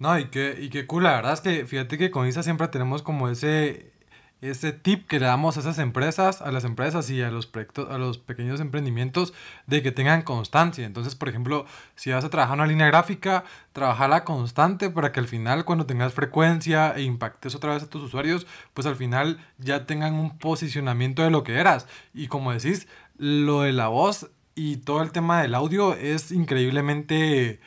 No, y qué, y qué cool, la verdad es que fíjate que con Isa siempre tenemos como ese, ese tip que le damos a esas empresas, a las empresas y a los proyectos, a los pequeños emprendimientos de que tengan constancia. Entonces, por ejemplo, si vas a trabajar una línea gráfica, la constante para que al final cuando tengas frecuencia e impactes otra vez a tus usuarios, pues al final ya tengan un posicionamiento de lo que eras. Y como decís, lo de la voz y todo el tema del audio es increíblemente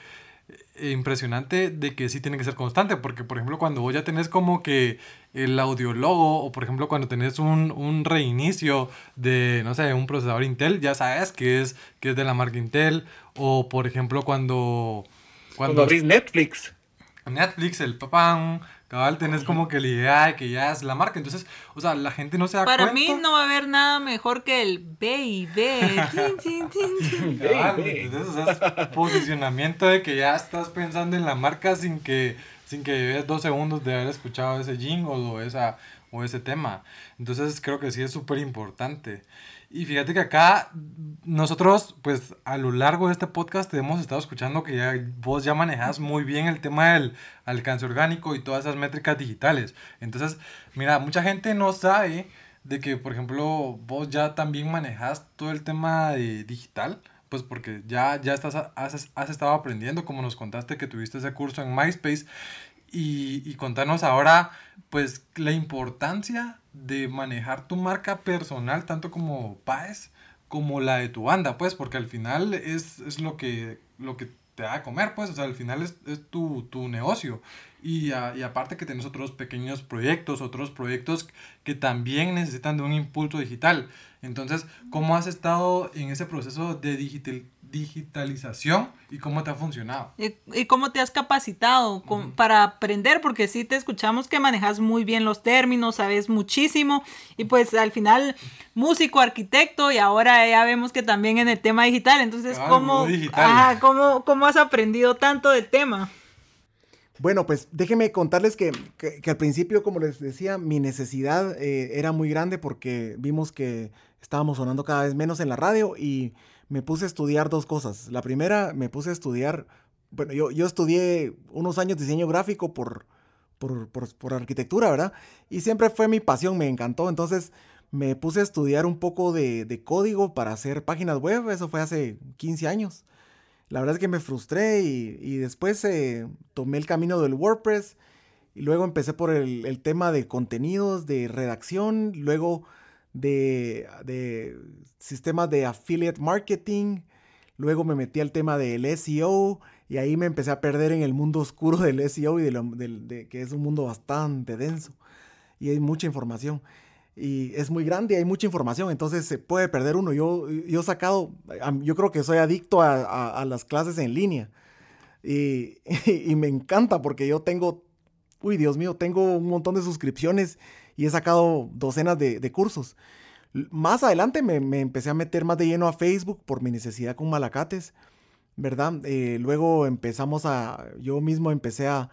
impresionante de que sí tiene que ser constante, porque por ejemplo cuando vos ya tenés como que el audiólogo o por ejemplo cuando tenés un, un, reinicio de, no sé, un procesador Intel, ya sabes que es, que es de la marca Intel, o por ejemplo cuando... Cuando, abrís Netflix. Netflix, el papá cabal, tenés como que la idea de que ya es la marca. Entonces, o sea, la gente no se da Para cuenta. Para mí no va a haber nada mejor que el baby. cabal, entonces, o sea, posicionamiento de que ya estás pensando en la marca sin que sin que lleves dos segundos de haber escuchado ese jingle o, esa, o ese tema. Entonces, creo que sí es súper importante. Y fíjate que acá nosotros, pues a lo largo de este podcast hemos estado escuchando que ya vos ya manejas muy bien el tema del alcance orgánico y todas esas métricas digitales. Entonces, mira, mucha gente no sabe de que, por ejemplo, vos ya también manejas todo el tema de digital, pues porque ya, ya estás, has, has estado aprendiendo, como nos contaste que tuviste ese curso en MySpace. Y, y contanos ahora, pues, la importancia de manejar tu marca personal, tanto como Paes, como la de tu banda, pues, porque al final es, es lo, que, lo que te da a comer, pues, o sea, al final es, es tu, tu, negocio. Y, y, aparte que tienes otros pequeños proyectos, otros proyectos que también necesitan de un impulso digital. Entonces, ¿cómo has estado en ese proceso de digital, digitalización y cómo te ha funcionado. ¿Y, cómo te has capacitado para aprender? Porque sí te escuchamos que manejas muy bien los términos, sabes muchísimo y pues al final músico, arquitecto y ahora ya vemos que también en el tema digital. Entonces, ¿cómo, ¿cómo, ¿cómo, has aprendido tanto del tema? Bueno, pues déjenme contarles que, que, al principio, como les decía, mi necesidad eh, era muy grande porque vimos que estábamos sonando cada vez menos en la radio y me puse a estudiar dos cosas. La primera, me puse a estudiar, bueno, yo, yo estudié unos años diseño gráfico por, por, por, arquitectura, ¿verdad? Y siempre fue mi pasión, me encantó. Entonces me puse a estudiar un poco de, de código para hacer páginas web, eso fue hace 15 años. La verdad es que me frustré y, y después eh, tomé el camino del WordPress y luego empecé por el, el tema de contenidos, de redacción, luego de, de sistemas de affiliate marketing. Luego me metí al tema del SEO y ahí me empecé a perder en el mundo oscuro del SEO y de, que es un mundo bastante denso y hay mucha información. Y es muy grande, y hay mucha información, entonces se puede perder uno. Yo, yo he sacado, yo creo que soy adicto a, a, las clases en línea y, y, me encanta porque yo tengo, uy Dios mío, tengo un montón de suscripciones y he sacado docenas de, cursos. Más adelante me, empecé a meter más de lleno a Facebook por mi necesidad con Malacates, ¿verdad? Eh, luego empezamos a, yo mismo empecé a,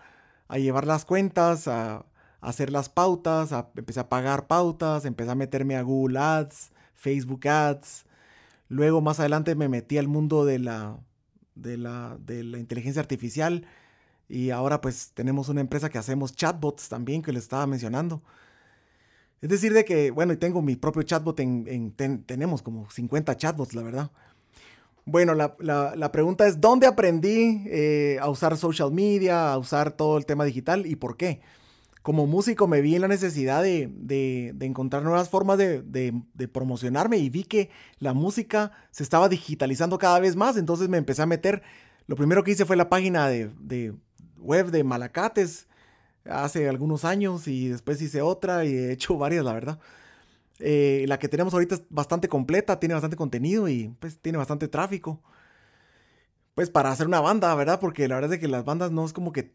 a llevar las cuentas, a, a, hacer las pautas, a, empecé a pagar pautas, empecé a meterme a Google Ads, Facebook Ads. Luego más adelante me metí al mundo de la, de la, de la inteligencia artificial y ahora pues tenemos una empresa que hacemos chatbots también que les estaba mencionando. Es decir, de que, bueno, y tengo mi propio chatbot en, tenemos como 50 chatbots, la verdad. Bueno, la, la, pregunta es, ¿dónde aprendí eh, a usar social media, a usar todo el tema digital y por qué? Como músico me vi en la necesidad de, de, de encontrar nuevas formas de, de, promocionarme y vi que la música se estaba digitalizando cada vez más, entonces me empecé a meter, lo primero que hice fue la página de, web de Malacates, hace algunos años y después hice otra y he hecho varias, la verdad. Eh, la que tenemos ahorita es bastante completa, tiene bastante contenido y pues tiene bastante tráfico. pues para hacer una banda, ¿verdad? Porque la verdad es que las bandas no es como que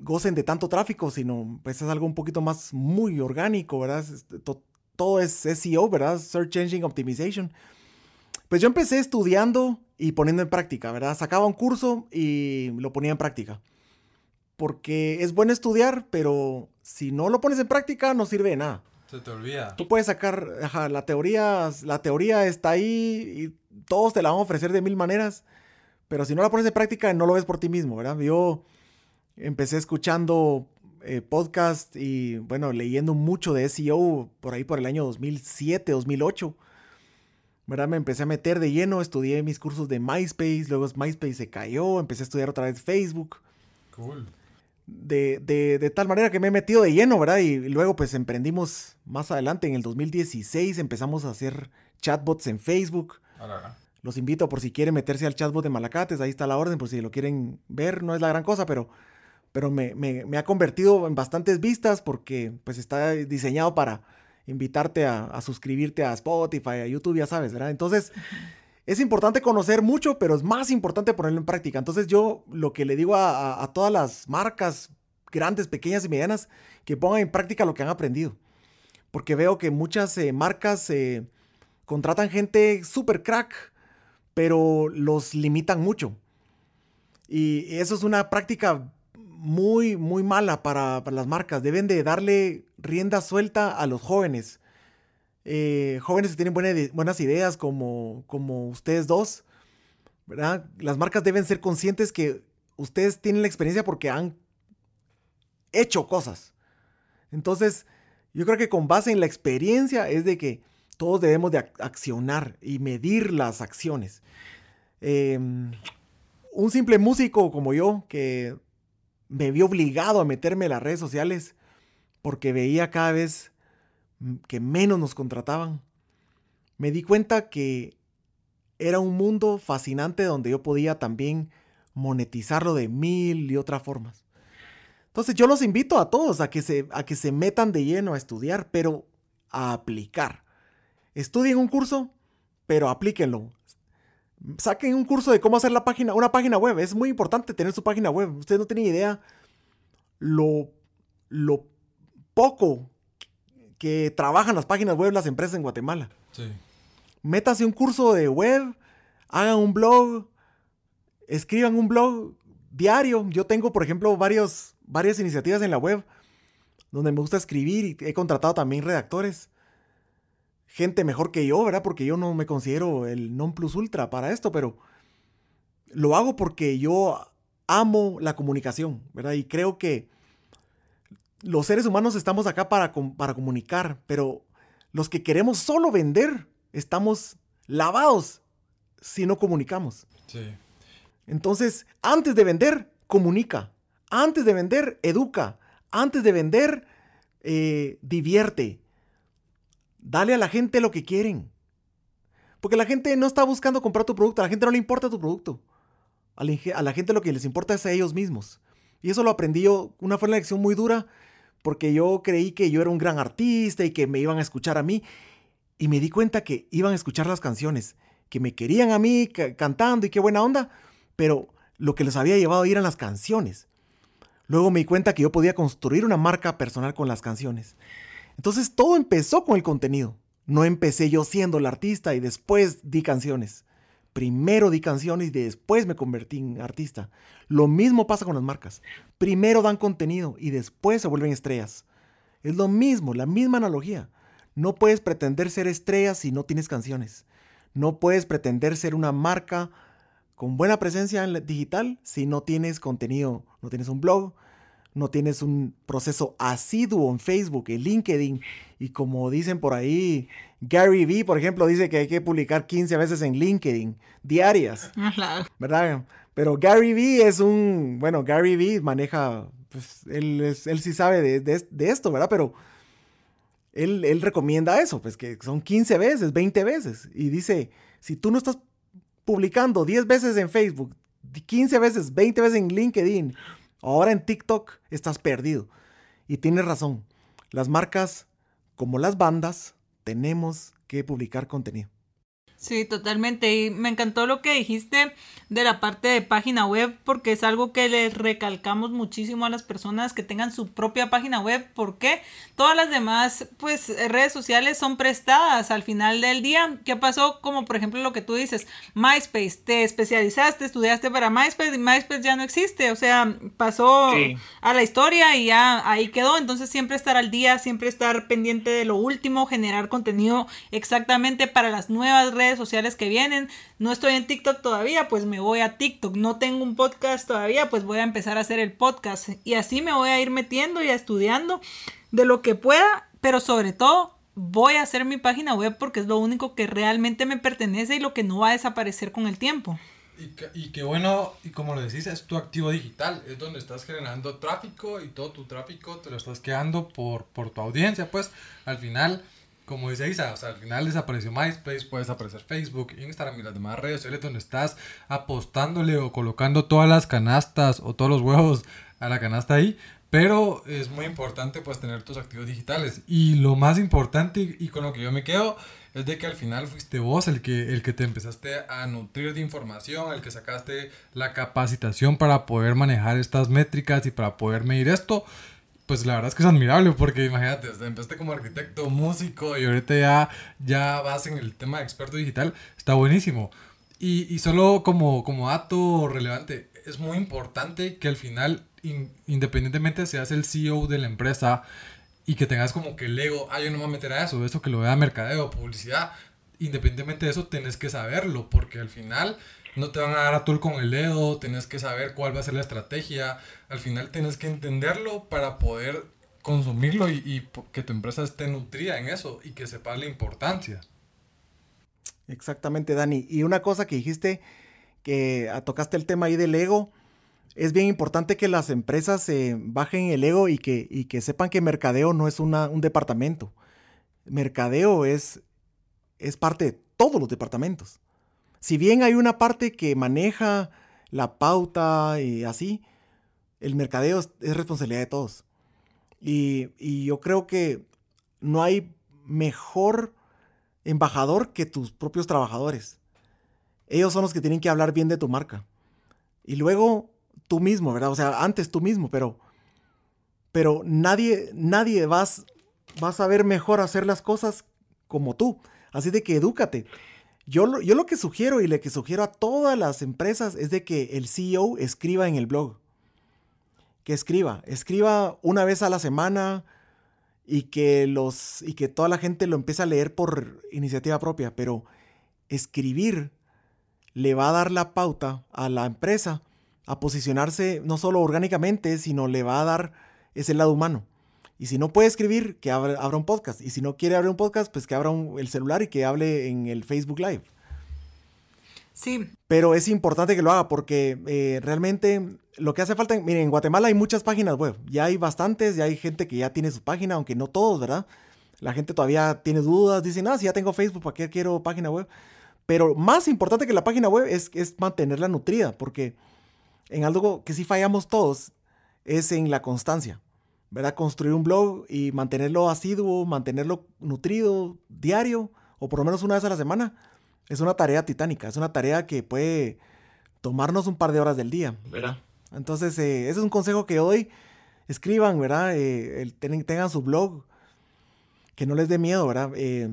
gocen de tanto tráfico, sino pues es algo un poquito más muy orgánico, ¿verdad? todo es SEO, ¿verdad? Search Engine Optimization. Pues yo empecé estudiando y poniendo en práctica, ¿verdad? Sacaba un curso y lo ponía en práctica. Porque es bueno estudiar, pero si no lo pones en práctica no sirve de nada. Se te olvida. Tú puedes sacar, la teoría, la teoría está ahí y todos te la van a ofrecer de mil maneras, pero si no la pones en práctica no lo ves por ti mismo, ¿verdad? Yo empecé escuchando eh, podcast y bueno, leyendo mucho de SEO por ahí por el año 2007, 2008. ¿verdad? Me empecé a meter de lleno, estudié mis cursos de MySpace, luego MySpace se cayó, empecé a estudiar otra vez Facebook. Cool. De, de, tal manera que me he metido de lleno, ¿verdad? Y, luego pues emprendimos más adelante, en el 2016 empezamos a hacer chatbots en Facebook. Los invito por si quieren meterse al chatbot de Malacates, ahí está la orden, por si lo quieren ver, no es la gran cosa, pero pero me, ha convertido en bastantes vistas porque pues está diseñado para invitarte a, suscribirte a Spotify, a YouTube, ya sabes, ¿verdad? Entonces, es importante conocer mucho, pero es más importante ponerlo en práctica. Entonces, yo lo que le digo a, todas las marcas grandes, pequeñas y medianas, que pongan en práctica lo que han aprendido. Porque veo que muchas eh, marcas eh, contratan gente súper crack, pero los limitan mucho. Y eso es una práctica muy, muy mala para, las marcas. Deben de darle rienda suelta a los jóvenes. Eh, jóvenes que tienen buenas ideas como, ustedes dos. ¿verdad? Las marcas deben ser conscientes que ustedes tienen la experiencia porque han hecho cosas. Entonces, yo creo que con base en la experiencia es de que todos debemos de accionar y medir las acciones. Em, un simple músico como yo, que me vi obligado a meterme en las redes sociales porque veía cada vez que menos nos contrataban. Me di cuenta que era un mundo fascinante donde yo podía también monetizarlo de mil y otras formas. Entonces yo los invito a todos a que se, a que se metan de lleno a estudiar, pero a aplicar. Estudien un curso, pero aplíquenlo. Saquen un curso de cómo hacer la página, una página web. Es muy importante tener su página web. Ustedes no tienen idea lo, lo poco que trabajan las páginas web las empresas en Guatemala. Sí. Métase un curso de web, hagan un blog, escriban un blog diario. Yo tengo, por ejemplo, varios, varias iniciativas en la web donde me gusta escribir y he contratado también redactores gente mejor que yo, ¿verdad? Porque yo no me considero el non plus ultra para esto, pero lo hago porque yo amo la comunicación, ¿verdad? Y creo que los seres humanos estamos acá para, para comunicar, pero los que queremos solo vender, estamos lavados si no comunicamos. Sí. Entonces, antes de vender, comunica. Antes de vender, educa. Antes de vender, eh, divierte. Dale a la gente lo que quieren. Porque la gente no está buscando comprar tu producto, a la gente no le importa tu producto. A la, gente lo que les importa es a ellos mismos. Y eso lo aprendí yo, una fue una lección muy dura, porque yo creí que yo era un gran artista y que me iban a escuchar a mí. Y me di cuenta que iban a escuchar las canciones, que me querían a mí cantando y qué buena onda, pero lo que les había llevado eran las canciones. Luego me di cuenta que yo podía construir una marca personal con las canciones. Entonces todo empezó con el contenido. No empecé yo siendo el artista y después di canciones. Primero di canciones y después me convertí en artista. Lo mismo pasa con las marcas. Primero dan contenido y después se vuelven estrellas. Es lo mismo, la misma analogía. No puedes pretender ser estrella si no tienes canciones. No puedes pretender ser una marca con buena presencia en digital si no tienes contenido, no tienes un blog, no tienes un proceso asiduo en Facebook, en LinkedIn. Y como dicen por ahí, Gary Vee, por ejemplo, dice que hay que publicar 15 veces en LinkedIn, diarias. ¿Verdad? Pero Gary Vee es un, bueno, Gary Vee maneja, pues él, él sí sabe de, esto, ¿verdad? Pero él, él recomienda eso, pues que son 15 veces, 20 veces. Y dice, si tú no estás publicando 10 veces en Facebook, 15 veces, 20 veces en LinkedIn, Ahora en TikTok estás perdido. Y tienes razón. Las marcas, como las bandas, tenemos que publicar contenido. Sí, totalmente. Y me encantó lo que dijiste de la parte de página web porque es algo que les recalcamos muchísimo a las personas que tengan su propia página web porque todas las demás pues redes sociales son prestadas al final del día. ¿Qué pasó? Como por ejemplo lo que tú dices, MySpace, te especializaste, estudiaste para MySpace y MySpace ya no existe, o sea, pasó a la historia y ya ahí quedó, entonces siempre estar al día, siempre estar pendiente de lo último, generar contenido exactamente para las nuevas redes sociales que vienen. No estoy en TikTok todavía, pues me voy a TikTok. No tengo un podcast todavía, pues voy a empezar a hacer el podcast. Y así me voy a ir metiendo y estudiando de lo que pueda, pero sobre todo voy a hacer mi página web porque es lo único que realmente me pertenece y lo que no va a desaparecer con el tiempo. Y que, bueno, y como lo decís, es tu activo digital, es donde estás generando tráfico y todo tu tráfico te lo estás quedando por, por tu audiencia, pues al final como dice Isa, o sea, al final desapareció MySpace, puede desaparecer Facebook, Instagram y las demás redes sociales donde estás apostándole o colocando todas las canastas o todos los huevos a la canasta ahí. Pero es muy importante pues tener tus activos digitales. Y lo más importante y con lo que yo me quedo es de que al final fuiste vos el que, el que te empezaste a nutrir de información, el que sacaste la capacitación para poder manejar estas métricas y para poder medir esto pues la verdad es que es admirable porque imagínate, empezaste como arquitecto, músico y ahorita ya, ya vas en el tema de experto digital, está buenísimo. Y, y solo como, como dato relevante, es muy importante que al final, independientemente seas el CEO de la empresa y que tengas como que el ego, ah, yo no me voy a meter a eso, eso que lo vea mercadeo, publicidad, independientemente de eso, tenés que saberlo porque al final no te van a dar a tú con el dedo, tienes que saber cuál va a ser la estrategia, al final tienes que entenderlo para poder consumirlo y, que tu empresa esté nutrida en eso y que sepa la importancia. Exactamente, Dani. Y una cosa que dijiste, que tocaste el tema ahí del ego, es bien importante que las empresas bajen el ego y que, y que sepan que mercadeo no es una, un departamento. Mercadeo es, es parte de todos los departamentos si bien hay una parte que maneja la pauta y así, el mercadeo es, responsabilidad de todos. Y, yo creo que no hay mejor embajador que tus propios trabajadores. Ellos son los que tienen que hablar bien de tu marca. Y luego tú mismo, ¿verdad? O sea, antes tú mismo, pero, pero nadie, nadie vas, vas a ver mejor hacer las cosas como tú. Así de que edúcate. Yo, lo que sugiero y lo que sugiero a todas las empresas es de que el CEO escriba en el blog. Que escriba, escriba una vez a la semana y que, los, y que toda la gente lo empiece a leer por iniciativa propia. Pero escribir le va a dar la pauta a la empresa a posicionarse no solo orgánicamente, sino le va a dar ese lado humano. Y si no puede escribir, que abra, un podcast. Y si no quiere abrir un podcast, pues que abra el celular y que hable en el Facebook Live. Sí. Pero es importante que lo haga porque eh, realmente lo que hace falta, miren, en Guatemala hay muchas páginas web. Ya hay bastantes, ya hay gente que ya tiene su página, aunque no todos, ¿verdad? La gente todavía tiene dudas, dicen, ah, si ya tengo Facebook, ¿para qué quiero página web? Pero más importante que la página web es, es mantenerla nutrida, porque en algo que sí fallamos todos es en la constancia. ¿Verdad? Construir un blog y mantenerlo asiduo, mantenerlo nutrido, diario, o por lo menos una vez a la semana, es una tarea titánica, es una tarea que puede tomarnos un par de horas del día, ¿verdad? Entonces, eh, ese es un consejo que doy. Escriban, ¿verdad? Eh, tengan su blog, que no les dé miedo, ¿verdad? Eh,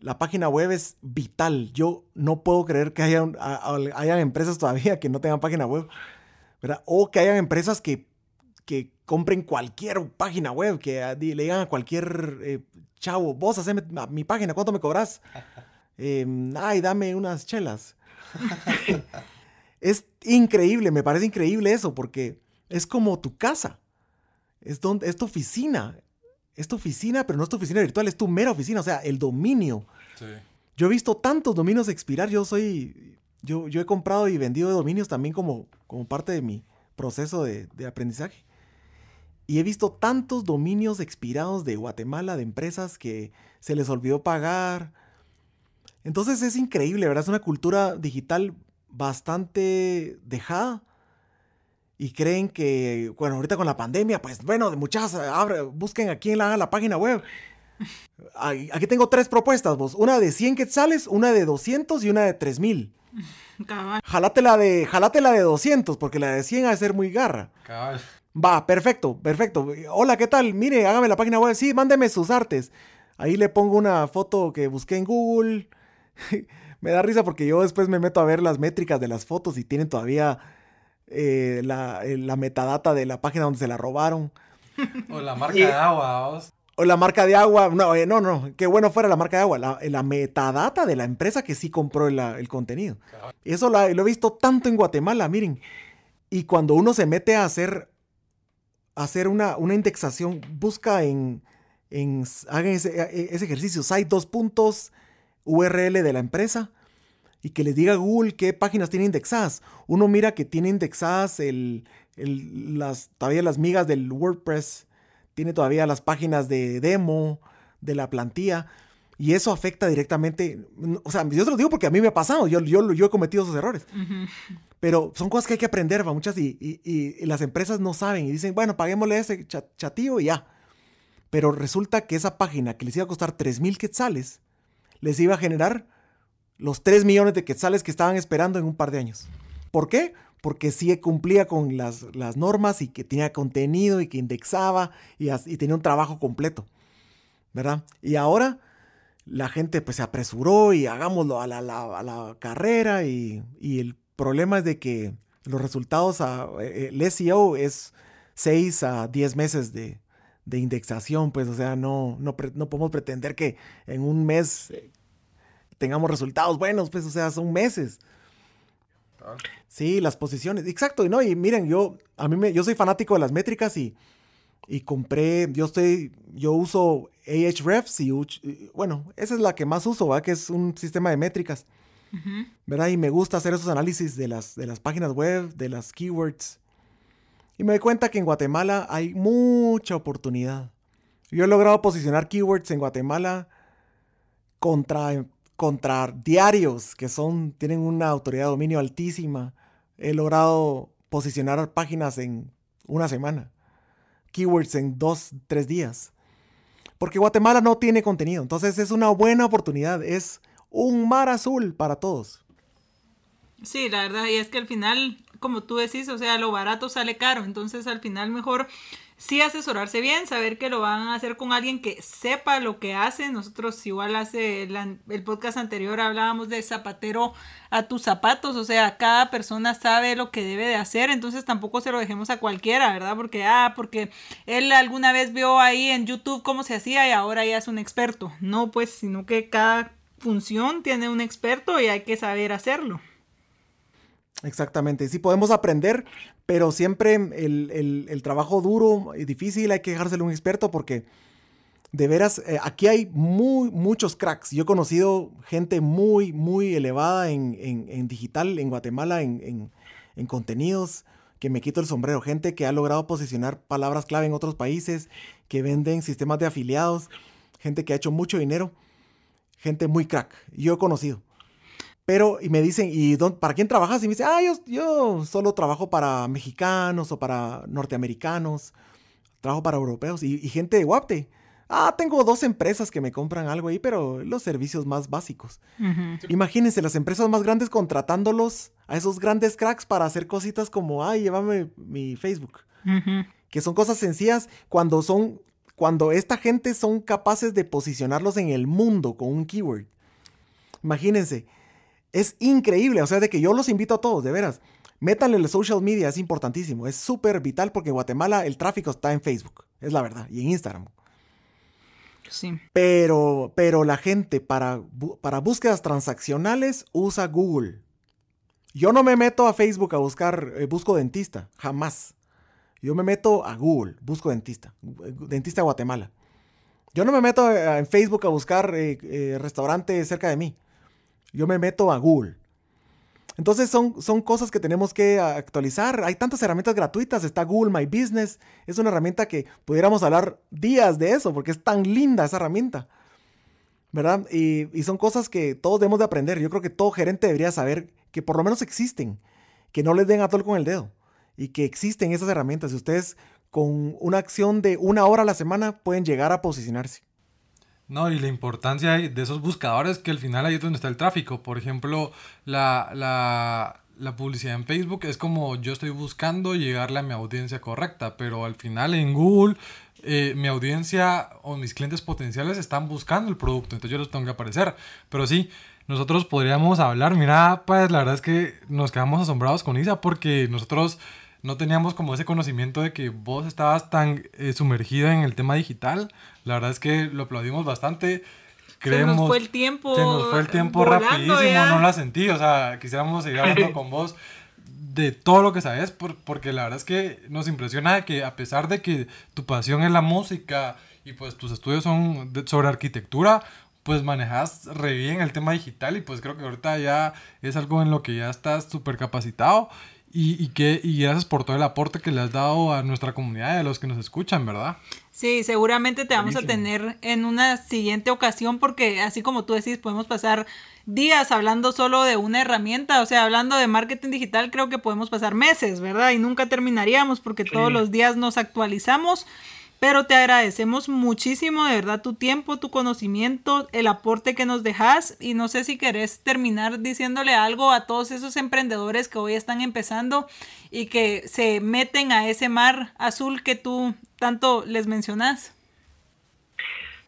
la página web es vital. Yo no puedo creer que haya, hayan empresas todavía que no tengan página web, ¿verdad? O que hayan empresas que que compren cualquier página web, que le digan a cualquier eh, chavo, vos haceme mi página, ¿cuánto me cobras? Em, ay, dame unas chelas. es increíble, me parece increíble eso, porque es como tu casa, es, donde, es tu oficina, es tu oficina, pero no es tu oficina virtual, es tu mera oficina, o sea, el dominio. Yo he visto tantos dominios expirar, yo soy, yo, yo he comprado y vendido dominios también como, como parte de mi proceso de aprendizaje. Y he visto tantos dominios expirados de Guatemala, de empresas que se les olvidó pagar. Entonces es increíble, ¿verdad? Es una cultura digital bastante dejada. Y creen que, bueno, ahorita con la pandemia, pues bueno, de muchas, busquen a quién haga la página web. Aquí tengo tres propuestas, vos. Una de 100 quetzales, una de 200 y una de 3000. Jalate la de, jalate la de 200, porque la de 100 va a ser muy garra. Cabal. Va, perfecto, perfecto. Hola, ¿qué tal? Mire, hágame la página web. Sí, mándeme sus artes. Ahí le pongo una foto que busqué en Google. me da risa porque yo después me meto a ver las métricas de las fotos y tienen todavía eh, la, eh, la, metadata de la página donde se la robaron. O la marca de agua. O la marca de agua. No, eh, no, no. Qué bueno fuera la marca de agua. La, metadata de la empresa que sí compró el, contenido. Eso lo he visto tanto en Guatemala, miren. Y cuando uno se mete a hacer hacer una, una indexación, busca en, en hagan ese, e, ese, ejercicio, site dos puntos, URL de la empresa, y que les diga Google qué páginas tiene indexadas. Uno mira que tiene indexadas el, las, todavía las migas del WordPress, tiene todavía las páginas de demo, de la plantilla, y eso afecta directamente, o sea, yo se lo digo porque a mí me ha pasado, yo, yo, yo he cometido esos errores. Pero son cosas que hay que aprender, va, muchas, y, y, las empresas no saben y dicen, bueno, paguémosle ese chatío y ya. Pero resulta que esa página que les iba a costar 3 mil quetzales, les iba a generar los 3 millones de quetzales que estaban esperando en un par de años. ¿Por qué? Porque sí cumplía con las, las normas y que tenía contenido y que indexaba y, y, tenía un trabajo completo. ¿Verdad? Y ahora la gente pues se apresuró y hagámoslo a la, a la carrera y, y el problema es de que los resultados, a, eh, el SEO es 6 a 10 meses de, indexación, pues, o sea, no, no, podemos pretender que en un mes eh, tengamos resultados buenos, pues, o sea, son meses. Sí, las posiciones, exacto, y no, y miren, yo, a mí me, yo soy fanático de las métricas y, y compré, yo estoy, yo uso Ahrefs y, bueno, esa es la que más uso, ¿verdad? Que es un sistema de métricas. ¿verdad? Y me gusta hacer esos análisis de las, de las páginas web, de las keywords. Y me doy cuenta que en Guatemala hay mucha oportunidad. Yo he logrado posicionar keywords en Guatemala contra, contra diarios que son, tienen una autoridad de dominio altísima. He logrado posicionar páginas en una semana. Keywords en dos, tres días. Porque Guatemala no tiene contenido. Entonces es una buena oportunidad. Es un mar azul para todos. Sí, la verdad, y es que al final, como tú decís, o sea, lo barato sale caro, entonces al final mejor sí asesorarse bien, saber que lo van a hacer con alguien que sepa lo que hace. Nosotros igual hace el podcast anterior hablábamos de zapatero a tus zapatos, o sea, cada persona sabe lo que debe de hacer, entonces tampoco se lo dejemos a cualquiera, ¿verdad? Porque, ah, porque él alguna vez vio ahí en YouTube cómo se hacía y ahora ya es un experto. No, pues, sino que cada función tiene un experto y hay que saber hacerlo. Exactamente, sí podemos aprender, pero siempre el, trabajo duro y difícil hay que dejárselo a un experto porque de veras, eh, aquí hay muy, muchos cracks. Yo he conocido gente muy, muy elevada en, digital, en Guatemala, en, en, contenidos, que me quito el sombrero. Gente que ha logrado posicionar palabras clave en otros países, que venden sistemas de afiliados, gente que ha hecho mucho dinero gente muy crack. Yo he conocido. Pero, y me dicen, ¿y para quién trabajas? Y me dicen, ah, yo, yo solo trabajo para mexicanos o para norteamericanos. Trabajo para europeos y, gente de Guapte. Ah, tengo dos empresas que me compran algo ahí, pero los servicios más básicos. Imagínense las empresas más grandes contratándolos a esos grandes cracks para hacer cositas como, ay, llévame mi Facebook. Que son cosas sencillas cuando son cuando esta gente son capaces de posicionarlos en el mundo con un keyword. Imagínense, es increíble, o sea, de que yo los invito a todos, de veras. Métanle el social media, es importantísimo, es súper vital porque en Guatemala el tráfico está en Facebook, es la verdad, y en Instagram. Sí. Pero, pero la gente para, para búsquedas transaccionales usa Google. Yo no me meto a Facebook a buscar, eh, busco dentista, jamás. Yo me meto a Google, busco dentista, dentista de Guatemala. Yo no me meto en Facebook a buscar eh, eh, restaurantes cerca de mí. Yo me meto a Google. Entonces son, son cosas que tenemos que actualizar. Hay tantas herramientas gratuitas. Está Google My Business. Es una herramienta que pudiéramos hablar días de eso porque es tan linda esa herramienta. ¿Verdad? Y, son cosas que todos debemos de aprender. Yo creo que todo gerente debería saber que por lo menos existen. Que no les den a todo con el dedo y que existen esas herramientas. Y ustedes con una acción de una hora a la semana pueden llegar a posicionarse. No, y la importancia de esos buscadores que al final ahí es donde está el tráfico. Por ejemplo, la, la, la publicidad en Facebook es como yo estoy buscando llegarle a mi audiencia correcta, pero al final en Google eh, mi audiencia o mis clientes potenciales están buscando el producto, entonces yo los tengo que aparecer. Pero sí, nosotros podríamos hablar, mira, pues la verdad es que nos quedamos asombrados con Isa porque nosotros no teníamos como ese conocimiento de que vos estabas tan eh, sumergida en el tema digital. La verdad es que lo aplaudimos bastante. Creemos, se nos fue el tiempo. Se nos fue el tiempo rapidísimo, no la sentí. O sea, quisiéramos seguir hablando con vos de todo lo que sabes, porque la verdad es que nos impresiona que a pesar de que tu pasión es la música y pues tus estudios son sobre arquitectura, pues manejas re bien el tema digital y pues creo que ahorita ya es algo en lo que ya estás súper capacitado y, y, que, y gracias por todo el aporte que le has dado a nuestra comunidad y a los que nos escuchan, ¿verdad? Sí, seguramente te vamos a tener en una siguiente ocasión porque así como tú decís, podemos pasar días hablando solo de una herramienta, o sea, hablando de marketing digital, creo que podemos pasar meses, ¿verdad? Y nunca terminaríamos porque todos los días nos actualizamos. Pero te agradecemos muchísimo, de verdad, tu tiempo, tu conocimiento, el aporte que nos dejas. Y no sé si querés terminar diciéndole algo a todos esos emprendedores que hoy están empezando y que se meten a ese mar azul que tú tanto les mencionas.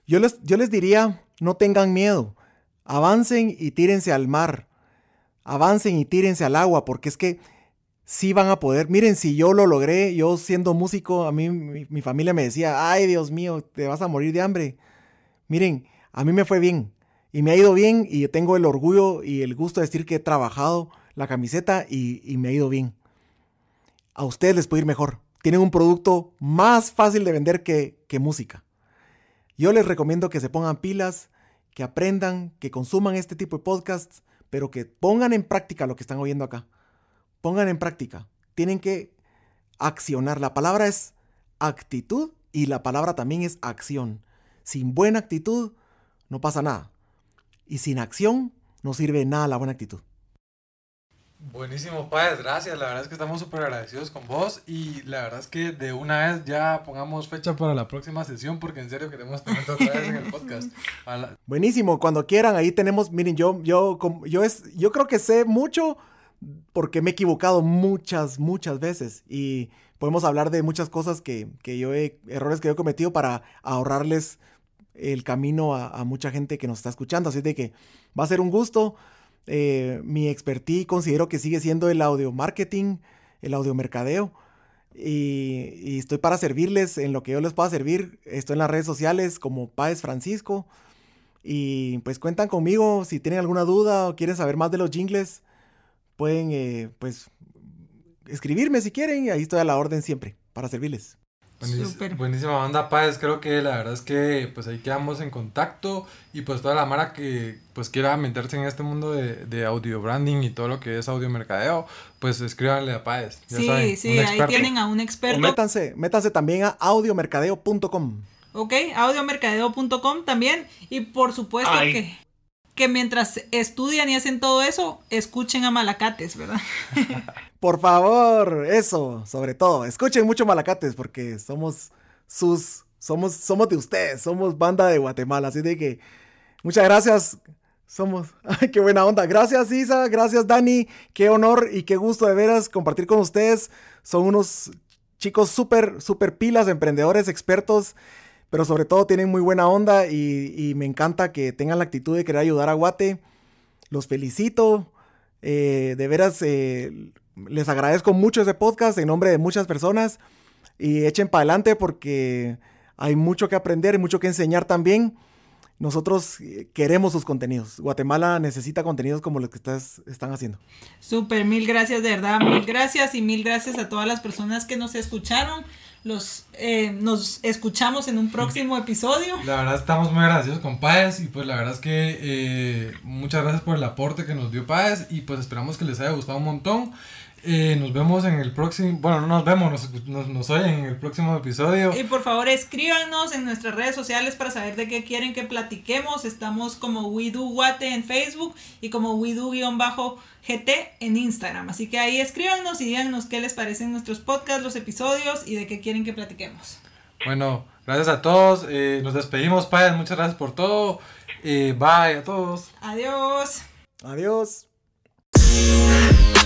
Yo les, yo les diría, no tengan miedo, avancen y tírense al mar, avancen y tírense al agua, porque es que sí van a poder. Miren, si yo lo logré, yo siendo músico, a mí mi, familia me decía, ay Dios mío, te vas a morir de hambre. Miren, a mí me fue bien y me ha ido bien y tengo el orgullo y el gusto de decir que he trabajado la camiseta y, me ha ido bien. A ustedes les puede ir mejor. Tienen un producto más fácil de vender que, que música. Yo les recomiendo que se pongan pilas, que aprendan, que consuman este tipo de podcasts, pero que pongan en práctica lo que están oyendo acá pongan en práctica. Tienen que accionar. La palabra es actitud y la palabra también es acción. Sin buena actitud no pasa nada. Y sin acción no sirve nada la buena actitud. Buenísimo, Páez, gracias. La verdad es que estamos súper agradecidos con vos y la verdad es que de una vez ya pongamos fecha para la próxima sesión porque en serio queremos tenerte otra vez en el podcast. Buenísimo, cuando quieran, ahí tenemos, miren, yo, yo, yo, es, yo creo que sé mucho porque me he equivocado muchas, muchas veces y podemos hablar de muchas cosas que, yo he, errores que yo he cometido para ahorrarles el camino a, mucha gente que nos está escuchando. Así de que va a ser un gusto. Eh, mi expertise considero que sigue siendo el audio marketing, el audio mercadeo. Y, y, estoy para servirles en lo que yo les pueda servir. Estoy en las redes sociales como Páez Francisco. Y pues cuentan conmigo si tienen alguna duda o quieren saber más de los jingles pueden, eh, pues, escribirme si quieren y ahí estoy a la orden siempre para servirles. buenísima banda, Páez. Creo que la verdad es que pues ahí quedamos en contacto y pues toda la mara que pues quiera meterse en este mundo de, de audio branding y todo lo que es audio mercadeo, pues escríbanle a Páez. sí, sí, ahí tienen a un experto. métanse, métanse también a audiomercadeo.com. Ok, audiomercadeo.com también y por supuesto que que mientras estudian y hacen todo eso, escuchen a Malacates, ¿verdad? Por favor, eso, sobre todo, escuchen mucho Malacates porque somos sus, somos, somos de ustedes, somos banda de Guatemala, así de que muchas gracias. Somos, ay, qué buena onda. Gracias Isa, gracias Dani, qué honor y qué gusto de veras compartir con ustedes. Son unos chicos súper, súper pilas, emprendedores, expertos pero sobre todo tienen muy buena onda y, me encanta que tengan la actitud de querer ayudar a Guate. Los felicito. Eh, de veras, eh, les agradezco mucho ese podcast en nombre de muchas personas y echen para adelante porque hay mucho que aprender y mucho que enseñar también. Nosotros eh, queremos sus contenidos. Guatemala necesita contenidos como los que estás, están haciendo. Súper, mil gracias de verdad, mil gracias y mil gracias a todas las personas que nos escucharon los eh, nos escuchamos en un próximo episodio. La verdad estamos muy agradecidos con Páez y pues la verdad es que eh, muchas gracias por el aporte que nos dio Páez y pues esperamos que les haya gustado un montón. Eh, nos vemos en el próximo, bueno, no nos vemos, nos, nos, oyen en el próximo episodio. Y por favor escríbanos en nuestras redes sociales para saber de qué quieren que platiquemos. Estamos como WeDoWate en Facebook y como WeDo-GT en Instagram. Así que ahí escríbanos y díganos qué les parecen nuestros podcasts, los episodios y de qué quieren que platiquemos. Bueno, gracias a todos. Eh, nos despedimos, padres. Muchas gracias por todo. Eh, bye a todos. Adiós. Adiós.